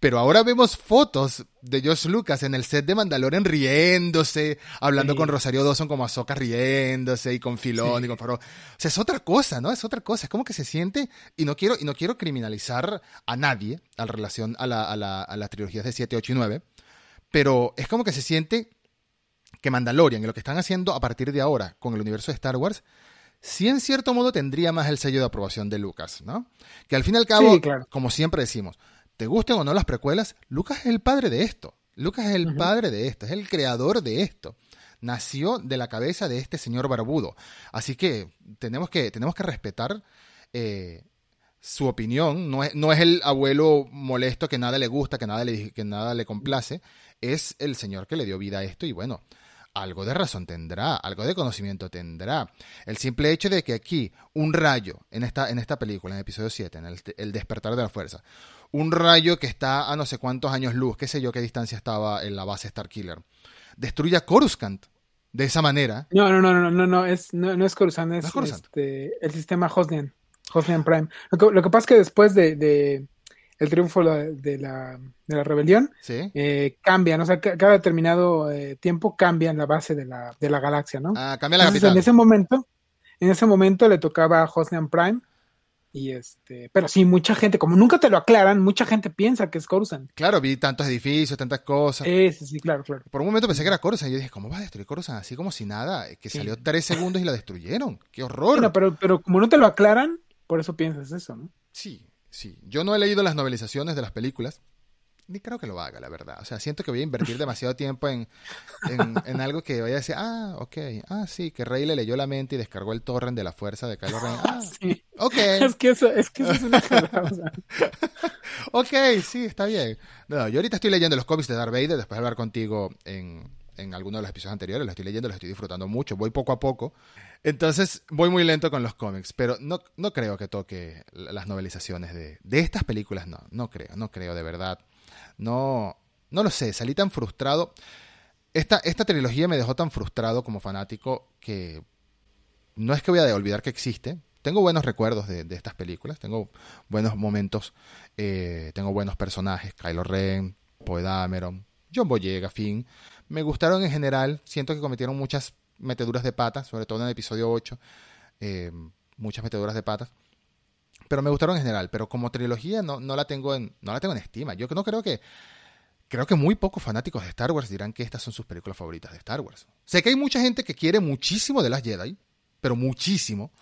S1: pero ahora vemos fotos de Josh Lucas en el set de Mandalorian riéndose, hablando con Rosario Dawson como Azoka riéndose y con Filón y con Faro. O sea, es otra cosa, ¿no? Es otra cosa. Es como que se siente, y no quiero, y no quiero criminalizar a nadie en relación a, la, a, la, a las trilogías de 7, 8 y 9, pero es como que se siente que Mandalorian y lo que están haciendo a partir de ahora con el universo de Star Wars sí en cierto modo tendría más el sello de aprobación de Lucas, ¿no? Que al fin y al cabo, como siempre decimos, te gusten o no las precuelas, Lucas es el padre de esto. Lucas es el padre de esto, es el creador de esto. Nació de la cabeza de este señor barbudo. Así que tenemos que, tenemos que respetar eh, su opinión. No es, no es, el abuelo molesto que nada le gusta, que nada le, que nada le complace. Es el señor que le dio vida a esto y bueno, algo de razón tendrá, algo de conocimiento tendrá. El simple hecho de que aquí un rayo en esta, en esta película, en el episodio 7, en el, el despertar de la fuerza, un rayo que está a no sé cuántos años luz, qué sé yo qué distancia estaba en la base Starkiller, destruye a Coruscant de esa manera.
S2: No, no, no, no, no, no, es, no, es Coruscant, es, Este, el sistema Hosnian, Hosnian Prime. Lo que, pasa es que después de, el triunfo de la, de la rebelión, eh, cambian, o sea, cada determinado eh, tiempo cambian la base de la, de la galaxia, ¿no?
S1: Ah, cambia la capital.
S2: En ese momento, en ese momento le tocaba a Hosnian Prime y este, pero sí, mucha gente, como nunca te lo aclaran, mucha gente piensa que es Coruscant.
S1: Claro, vi tantos edificios, tantas cosas.
S2: Sí, sí, sí, claro, claro.
S1: Por un momento pensé que era Coruscant. Y yo dije, ¿cómo va a destruir Coruscant? Así como si nada, que salió tres <laughs> segundos y la destruyeron. ¡Qué horror!
S2: pero, pero como no te lo aclaran, por eso piensas eso, ¿no?
S1: Sí, sí. Yo no he leído las novelizaciones de las películas, ni creo que lo haga, la verdad. O sea, siento que voy a invertir demasiado tiempo en, en, algo que vaya a decir, ah, ok, ah, sí, que Rey le leyó la mente y descargó el torrent de la fuerza de Kylo Ren. Ah, <laughs> sí. ok.
S2: Es que eso, es, que eso es una <laughs>
S1: ok, sí, está bien. No, yo ahorita estoy leyendo los cómics de Darth Vader, después de hablar contigo en, en alguno de los episodios anteriores, los estoy leyendo, los estoy disfrutando mucho, voy poco a poco. Entonces, voy muy lento con los cómics, pero no, no creo que toque las novelizaciones de, de estas películas, no, no creo, no creo de verdad. No, no lo sé, salí tan frustrado. Esta, esta trilogía me dejó tan frustrado como fanático que no es que voy a olvidar que existe. Tengo buenos recuerdos de, estas películas, tengo buenos momentos, eh, tengo buenos personajes, Kylo Ren, Poe Dameron, John Boyega, Finn. Me gustaron en general, siento que cometieron muchas meteduras de patas, sobre todo en el episodio 8, eh, muchas meteduras de patas pero me gustaron en general. Pero como trilogía no, no, la tengo en, no la tengo en estima. Yo no creo que. Creo que muy pocos fanáticos de Star Wars dirán que estas son sus películas favoritas de Star Wars. Sé que hay mucha gente que quiere muchísimo de las Jedi, pero muchísimo.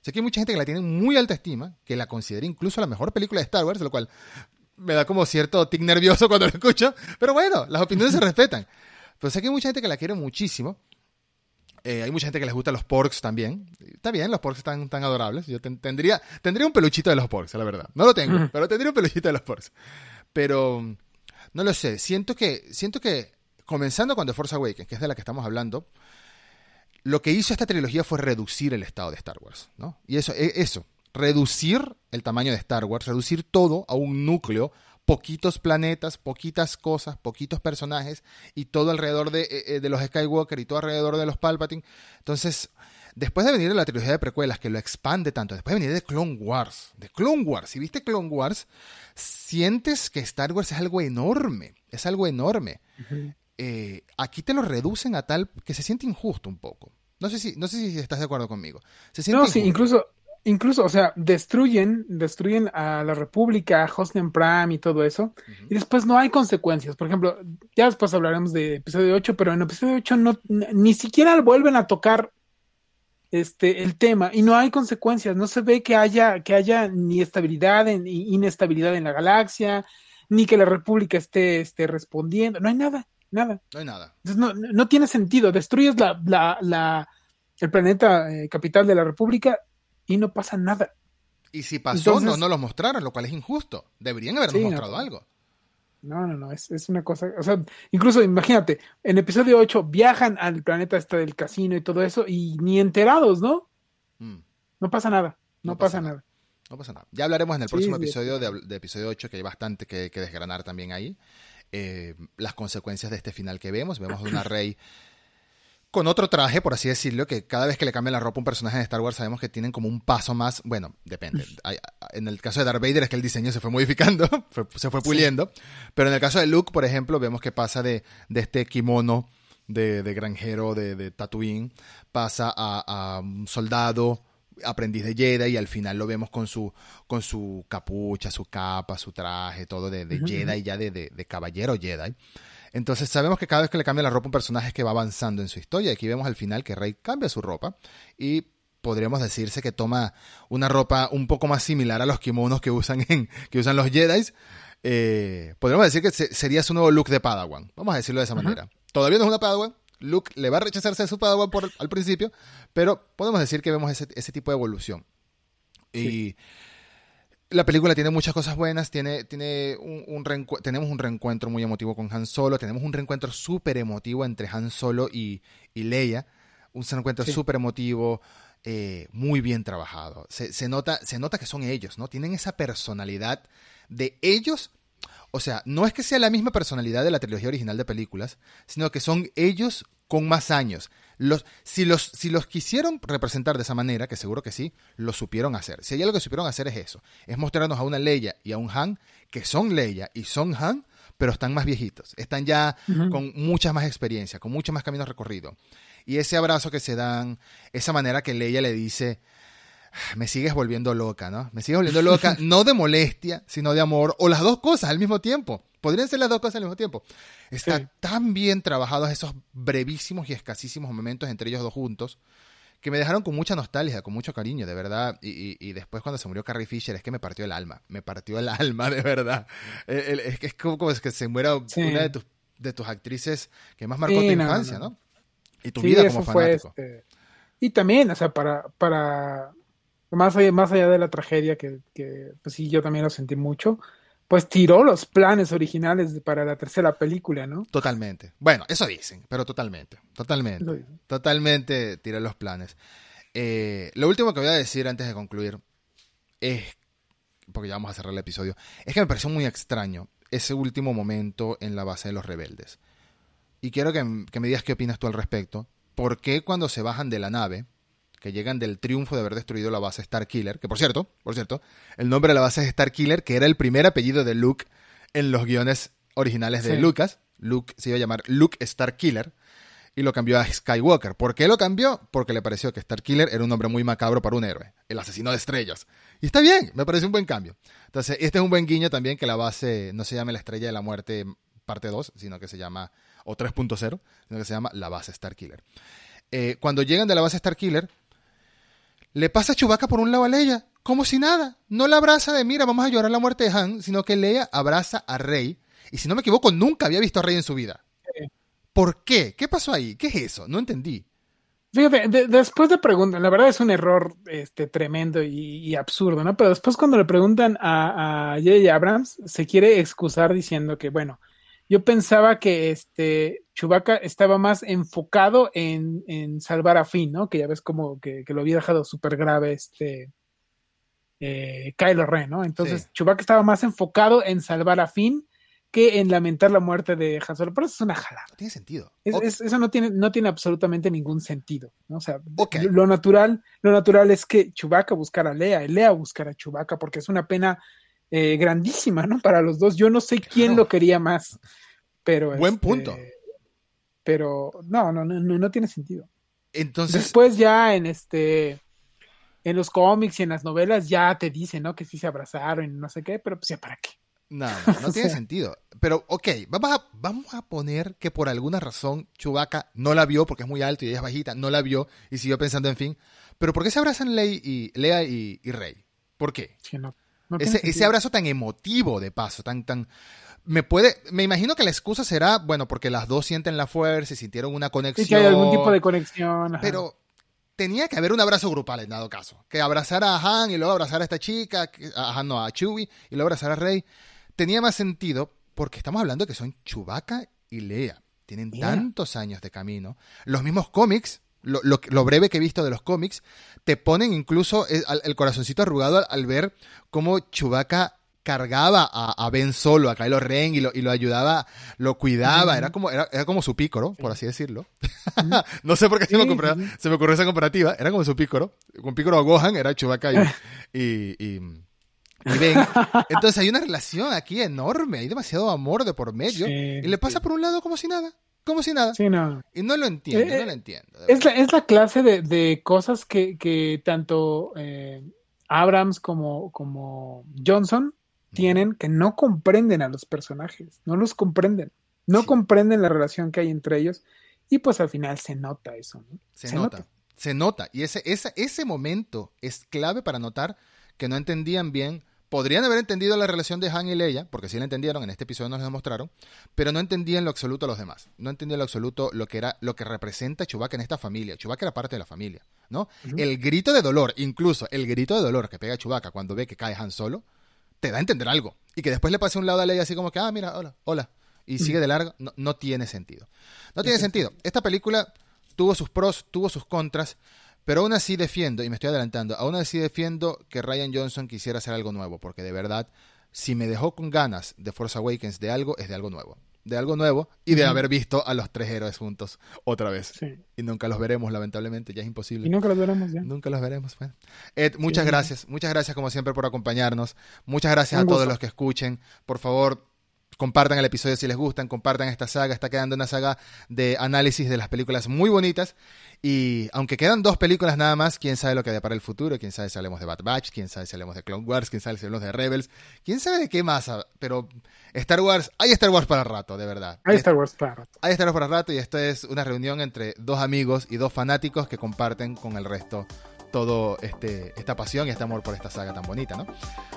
S1: Sé que hay mucha gente que la tiene muy alta estima, que la considera incluso la mejor película de Star Wars, lo cual me da como cierto tic nervioso cuando lo escucho. Pero bueno, las opiniones se <laughs> respetan. Pero sé que hay mucha gente que la quiere muchísimo. Eh, hay mucha gente que les gusta los porks también. Está bien, los porks están tan adorables. Yo tendría, tendría un peluchito de los porks, la verdad. No lo tengo, pero tendría un peluchito de los porks. Pero no lo sé. Siento que, siento que comenzando con The Force Awakens, que es de la que estamos hablando, lo que hizo esta trilogía fue reducir el estado de Star Wars, ¿no? Y eso, e, eso, reducir el tamaño de Star Wars, reducir todo a un núcleo poquitos planetas, poquitas cosas, poquitos personajes y todo alrededor de, eh, eh, de, los Skywalker y todo alrededor de los Palpatine. Entonces, después de venir de la trilogía de precuelas que lo expande tanto, después de venir de Clone Wars, de Clone Wars, si viste Clone Wars, sientes que Star Wars es algo enorme, es algo enorme. Eh, aquí te lo reducen a tal que se siente injusto un poco. No sé si, no sé si estás de acuerdo conmigo.
S2: no, sí, incluso, incluso, o sea, destruyen, destruyen a la República, a Hosnian Prime y todo eso, y después no hay consecuencias. Por ejemplo, ya después hablaremos de episodio 8, pero en episodio 8 no, ni siquiera vuelven a tocar este el tema y no hay consecuencias, no se ve que haya, que haya ni estabilidad ni inestabilidad en la galaxia, ni que la República esté, esté respondiendo, no hay nada, nada.
S1: No hay nada.
S2: no, no tiene sentido, destruyes la, la, la el planeta eh, capital de la República y no pasa nada.
S1: Y si pasó, no nos lo mostraron, lo cual es injusto. Deberían habernos mostrado algo.
S2: No, no, no, es, es, una cosa, o sea, incluso imagínate, en episodio 8 viajan al planeta este del casino y todo eso y ni enterados, ¿no? Mm. No pasa nada, no, pasa, nada.
S1: No pasa nada. Ya hablaremos en el próximo episodio de, episodio 8, que hay bastante que, desgranar también ahí. Eh, las consecuencias de este final que vemos. Vemos una <laughs> Rey con otro traje, por así decirlo, que cada vez que le cambian la ropa a un personaje de Star Wars sabemos que tienen como un paso más, bueno, depende. en el caso de Darth Vader es que el diseño se fue modificando, <laughs> se fue puliendo, pero en el caso de Luke, por ejemplo, vemos que pasa de, este kimono de, granjero de, Tatooine, pasa a, un soldado, aprendiz de Jedi y al final lo vemos con su con su capucha, su capa, su traje, todo de, de Jedi ya de, de, caballero Jedi. Entonces sabemos que cada vez que le cambia la ropa a un personaje es que va avanzando en su historia. Aquí vemos al final que Rey cambia su ropa y podríamos decirse que toma una ropa un poco más similar a los kimonos que usan, en, que usan los Jedi. Eh, podríamos decir que sería su nuevo look de Padawan. Vamos a decirlo de esa manera. Todavía no es una Padawan. Luke le va a rechazarse de su Padawan por, al principio, pero podemos decir que vemos ese, tipo de evolución. Y la película tiene muchas cosas buenas, tiene, tiene un, tenemos un reencuentro muy emotivo con Han Solo, tenemos un reencuentro súper emotivo entre Han Solo y, Leia, un reencuentro súper emotivo, eh, muy bien trabajado. Se, nota, se nota que son ellos, ¿no? Tienen esa personalidad de ellos. O sea, no es que sea la misma personalidad de la trilogía original de películas, sino que son ellos con más años. Los, si, los, si los quisieron representar de esa manera, que seguro que sí, lo supieron hacer. Si hay algo que supieron hacer es eso, es mostrarnos a una Leia y a un Han que son Leia y son Han, pero están más viejitos, están ya con mucha más experiencia, con mucho más caminos recorridos. Y ese abrazo que se dan, esa manera que Leia le dice, me sigues volviendo loca, ¿no? Me sigues volviendo loca, <laughs> no de molestia, sino de amor, o las dos cosas al mismo tiempo. Podrían ser las dos cosas al mismo tiempo. Está tan bien trabajados esos brevísimos y escasísimos momentos entre ellos dos juntos que me dejaron con mucha nostalgia, con mucho cariño, de verdad. Y, después cuando se murió Carrie Fisher, es que me partió el alma. Me partió el <laughs> alma, de verdad. Es que es como, que se muera una de tus, de tus actrices que más marcó tu infancia, no, Y tu vida como fanático. Este,
S2: y también, o sea, para, para más allá, más allá de la tragedia, que, que pues sí, yo también lo sentí mucho, pues tiró los planes originales para la tercera película, ¿no?
S1: Totalmente. Bueno, eso dicen, pero totalmente, totalmente, totalmente tiró los planes. Eh, lo último que voy a decir antes de concluir es, porque ya vamos a cerrar el episodio, es que me pareció muy extraño ese último momento en la base de los rebeldes. Y quiero que, que me digas qué opinas tú al respecto. ¿Por qué cuando se bajan de la nave, que llegan del triunfo de haber destruido la base Starkiller, que por cierto, por cierto, el nombre de la base es Starkiller, que era el primer apellido de Luke en los guiones originales de Lucas. Luke se iba a llamar Luke Starkiller y lo cambió a Skywalker. ¿Por qué lo cambió? Porque le pareció que Starkiller era un nombre muy macabro para un héroe, el asesino de estrellas. Y está bien, me parece un buen cambio. Entonces, este es un buen guiño también que la base no se llame la estrella de la muerte parte 2, sino que se llama, o 3.0, sino que se llama la base Starkiller. Eh, cuando llegan de la base Starkiller, le pasa a Chewbacca por un lado a Leia, como si nada. No la abraza de mira, vamos a llorar la muerte de Han, sino que Leia abraza a Rey. Y si no me equivoco, nunca había visto a Rey en su vida. ¿Por qué? ¿Qué pasó ahí? ¿Qué es eso? No entendí.
S2: Fíjate, después de preguntar, la verdad es un error este, tremendo y, absurdo, ¿no? Pero después cuando le preguntan a, a J.J. Abrams, se quiere excusar diciendo que, bueno, yo pensaba que este Chewbacca estaba más enfocado en, en salvar a Finn, ¿no? Que ya ves como que, lo había dejado súper grave este eh, Kylo Ren, ¿no? Entonces Chewbacca estaba más enfocado en salvar a Finn que en lamentar la muerte de Han Solo. Pero eso es una jalada.
S1: No tiene sentido.
S2: eso no tiene, no tiene absolutamente ningún sentido. ¿no? O sea, lo natural, lo natural es que Chewbacca buscara a Lea, y Lea buscara a Chewbacca, porque es una pena eh, grandísima, ¿no? Para los dos. Yo no sé quién lo quería más, pero...
S1: Buen este, punto.
S2: Pero no, no, no, no tiene sentido.
S1: Entonces.
S2: Después ya en este. En los cómics y en las novelas ya te dicen, ¿no? Que sí se abrazaron y no sé qué, pero pues ya para qué.
S1: No, <laughs> no, no tiene sentido. Pero, ok, vamos a, vamos a poner que por alguna razón Chewbacca no la vio porque es muy alto y ella es bajita, no la vio y siguió pensando en fin. Pero ¿por qué se abrazan Ley y, Lea y, Rey? ¿Por qué? ese, ese, abrazo tan emotivo de paso, tan, tan... Me puede, me imagino que la excusa será, bueno, porque las dos sienten la fuerza y sintieron una conexión.
S2: Y que hay algún tipo de conexión.
S1: Pero tenía que haber un abrazo grupal en dado caso. Que abrazara a Han y luego abrazar a esta chica, a Han no, a Chewie y luego abrazar a Rey tenía más sentido porque estamos hablando de que son Chewbacca y Lea. Tienen tantos años de camino. Los mismos cómics, lo, breve que he visto de los cómics, te ponen incluso el, corazoncito arrugado al, ver cómo Chewbacca cargaba a, Ben Solo, a Kylo Ren y lo, y lo ayudaba, lo cuidaba, era como era, como su pícoro, por así decirlo. <laughs> no sé por qué se, me ocurrió, se, me ocurrió, esa comparativa, era como su pícoro, con pícoro a Gohan era Chewbacca y y ven, <laughs> entonces hay una relación aquí enorme, hay demasiado amor de por medio. y le pasa por un lado como si nada. Como si nada. Y no lo entiendo, no lo eh, entiendo.
S2: Es la, es la, clase de, cosas que, tanto eh, Abrams como, como Johnson tienen que no comprenden a los personajes, no los comprenden, no comprenden la relación que hay entre ellos y pues al final se nota eso.
S1: Se, nota, se nota. Y ese, ese, ese momento es clave para notar que no entendían bien podrían haber entendido la relación de Han y Leia, porque sí la entendieron, en este episodio nos lo demostraron, pero no entendían lo absoluto a los demás. No entendían en lo absoluto lo que era, lo que representa Chewbacca en esta familia. Chewbacca era parte de la familia, ¿no? El grito de dolor, incluso el grito de dolor que pega Chewbacca cuando ve que cae Han solo, te da a entender algo. Y que después le pase a un lado a Leia así como que, ah, mira, hola, hola. Y sigue de largo, no, no tiene sentido. No tiene sentido. Esta película tuvo sus pros, tuvo sus contras. Pero aún así defiendo, y me estoy adelantando, aún así defiendo que Ryan Johnson quisiera hacer algo nuevo, porque de verdad, si me dejó con ganas de Force Awakens de algo, es de algo nuevo. De algo nuevo y de haber visto a los tres héroes juntos otra vez. Y nunca los veremos, lamentablemente, ya es imposible.
S2: Y nunca los veremos ya.
S1: Nunca los veremos. Ed, muchas gracias. Muchas gracias como siempre por acompañarnos. Muchas gracias a todos los que escuchen. Por favor, compartan el episodio si les gustan, compartan esta saga, está quedando una saga de análisis de las películas muy bonitas y aunque quedan dos películas nada más, quién sabe lo que para el futuro, quién sabe si hablemos de Bad Batch, quién sabe si hablemos de Clone Wars, quién sabe si hablemos de Rebels, quién sabe de qué más, pero Star Wars, hay Star Wars para rato, de verdad.
S2: Hay Star Wars para rato.
S1: Hay Star Wars para rato y esto es una reunión entre dos amigos y dos fanáticos que comparten con el resto todo este esta pasión y este amor por esta saga tan bonita, ¿no?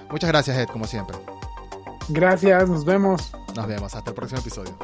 S1: Muchas gracias Ed, como siempre.
S2: Gracias, nos vemos.
S1: Nos vemos, hasta el próximo episodio.